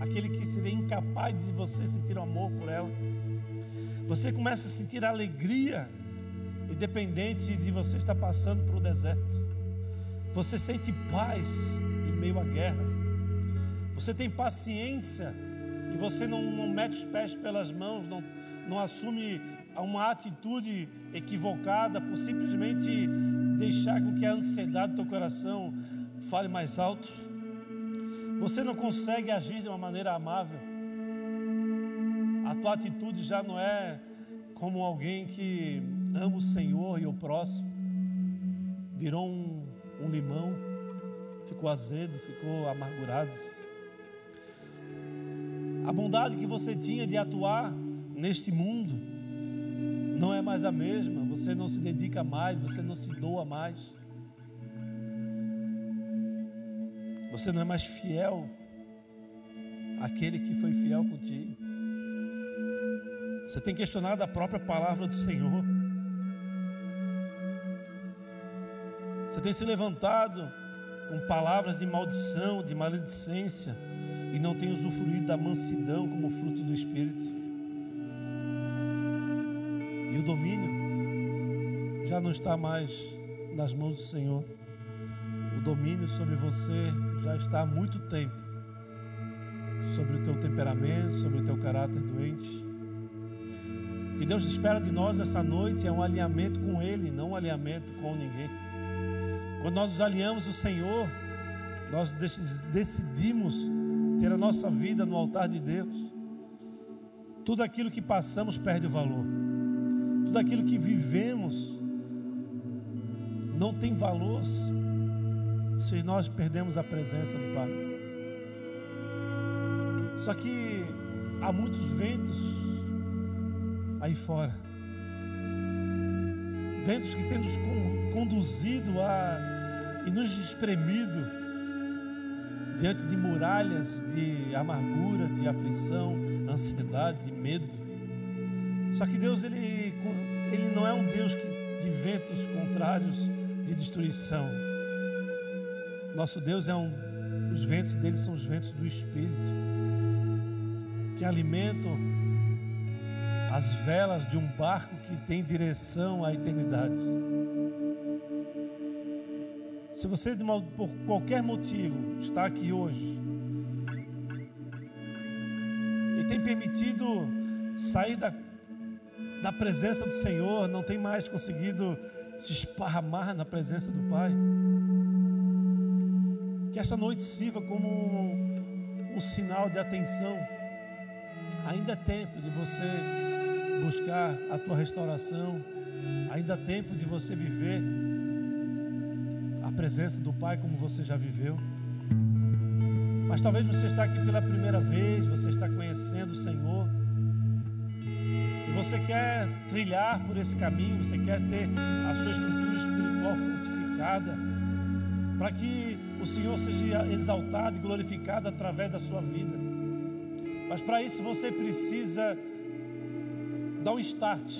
aquele que seria incapaz de você sentir amor por ela. Você começa a sentir alegria, independente de você estar passando por um deserto. Você sente paz em meio à guerra. Você tem paciência e você não, não mete os pés pelas mãos, não, não assume uma atitude equivocada por simplesmente deixar com que a ansiedade do teu coração fale mais alto. Você não consegue agir de uma maneira amável. A tua atitude já não é como alguém que ama o Senhor e o próximo. Virou um, um limão, ficou azedo, ficou amargurado. A bondade que você tinha de atuar neste mundo não é mais a mesma. Você não se dedica mais, você não se doa mais. Você não é mais fiel àquele que foi fiel contigo. Você tem questionado a própria palavra do Senhor. Você tem se levantado com palavras de maldição, de maledicência, e não tem usufruído da mansidão como fruto do Espírito. E o domínio já não está mais nas mãos do Senhor. O domínio sobre você já está há muito tempo sobre o teu temperamento, sobre o teu caráter doente. O que Deus espera de nós nessa noite é um alinhamento com Ele, não um alinhamento com ninguém. Quando nós nos alinhamos ao Senhor, nós decidimos ter a nossa vida no altar de Deus. Tudo aquilo que passamos perde o valor. Tudo aquilo que vivemos não tem valor se nós perdemos a presença do Pai. Só que há muitos ventos aí fora. Ventos que têm nos conduzido a e nos espremido diante de muralhas de amargura, de aflição, ansiedade, de medo. Só que Deus ele, ele não é um Deus que, de ventos contrários de destruição. Nosso Deus é um, os ventos dele são os ventos do Espírito, que alimentam as velas de um barco que tem direção à eternidade. Se você, por qualquer motivo, está aqui hoje e tem permitido sair da, da presença do Senhor, não tem mais conseguido se esparramar na presença do Pai, que essa noite sirva como um, um sinal de atenção. Ainda é tempo de você buscar a tua restauração. Ainda é tempo de você viver a presença do Pai como você já viveu. Mas talvez você está aqui pela primeira vez, você está conhecendo o Senhor. E você quer trilhar por esse caminho, você quer ter a sua estrutura espiritual fortificada para que o Senhor seja exaltado e glorificado através da sua vida. Mas para isso você precisa dar um start,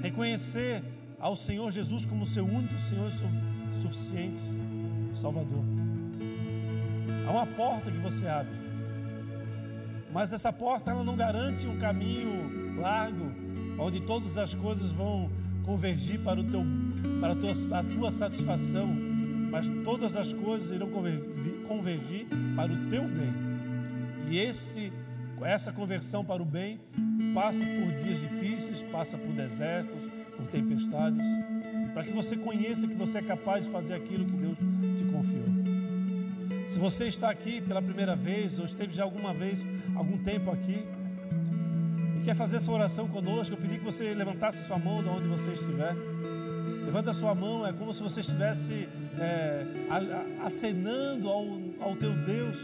reconhecer ao Senhor Jesus como seu único Senhor suficiente Salvador. Há uma porta que você abre, mas essa porta ela não garante um caminho largo, onde todas as coisas vão convergir para o teu, para a tua, a tua satisfação mas todas as coisas irão convergir para o teu bem. E esse, essa conversão para o bem passa por dias difíceis, passa por desertos, por tempestades, para que você conheça que você é capaz de fazer aquilo que Deus te confiou. Se você está aqui pela primeira vez ou esteve já alguma vez, algum tempo aqui, e quer fazer essa oração conosco, eu pedi que você levantasse sua mão de onde você estiver. Levanta sua mão, é como se você estivesse é, acenando ao, ao teu Deus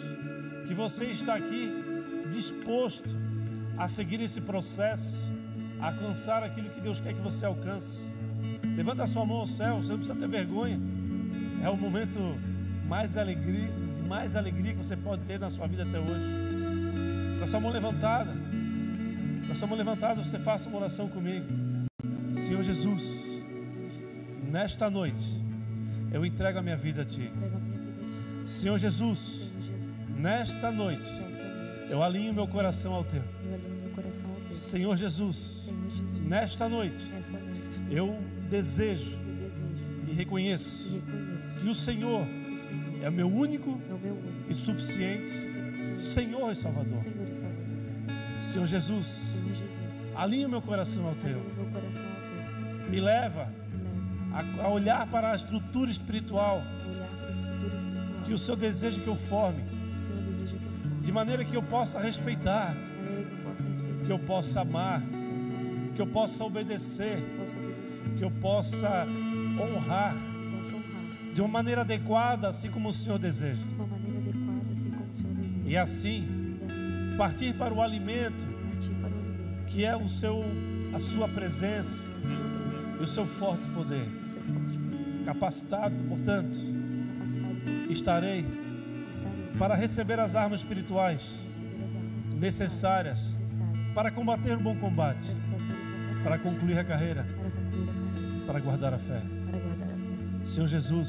que você está aqui disposto a seguir esse processo, a alcançar aquilo que Deus quer que você alcance. Levanta a sua mão ao céu, você não precisa ter vergonha. É o momento mais alegria, de mais alegria que você pode ter na sua vida até hoje. Com a sua mão levantada, com a sua mão levantada, você faça uma oração comigo. Senhor Jesus, nesta noite eu entrego a minha vida a Ti. Senhor Jesus, nesta noite eu alinho meu coração ao Teu. eu alinho meu coração ao Teu. Senhor Jesus, nesta noite eu desejo e reconheço que o Senhor é o meu único é e suficiente Senhor e Salvador. Senhor Jesus, Senhor Jesus, alinha meu coração ao Teu. alinho meu coração ao Teu. Me leva a, a olhar para a estrutura espiritual olhar para a estrutura espiritual. que o Senhor deseja que eu forme, o Senhor deseja que eu forme, de maneira que eu possa respeitar, de maneira que eu possa respeitar, que eu possa amar, que eu possa obedecer, que eu possa obedecer, que eu possa honrar possa honrar. de uma maneira adequada, assim como o Senhor deseja. de uma maneira adequada, assim como o Senhor deseja. E assim, E assim, partir para o alimento, partir para o alimento, que é o seu a sua presença a sua presença, e o seu forte poder. o seu forte poder. Capacitado, portanto, estarei estarei para receber as armas espirituais as armas necessárias necessárias para combater o bom combate, para combater o bom para combate, concluir a carreira, para concluir a carreira, para guardar a fé. para guardar a fé. Senhor Jesus,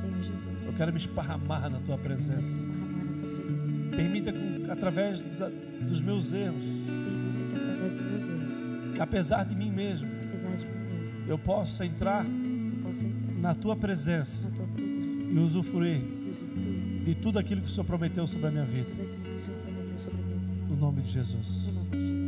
Senhor Jesus, eu quero me esparramar na tua presença. esparramar na tua presença. Permita que, através da- dos meus erros, Permita que através dos meus erros, apesar de mim mesmo, apesar de mim mesmo, eu possa entrar eu possa entrar na tua presença na tua presença e usufruir e usufruir de tudo aquilo que o Senhor prometeu sobre a minha de vida. tudo aquilo que o Senhor prometeu sobre a minha vida. No nome de Jesus. No nome de Jesus.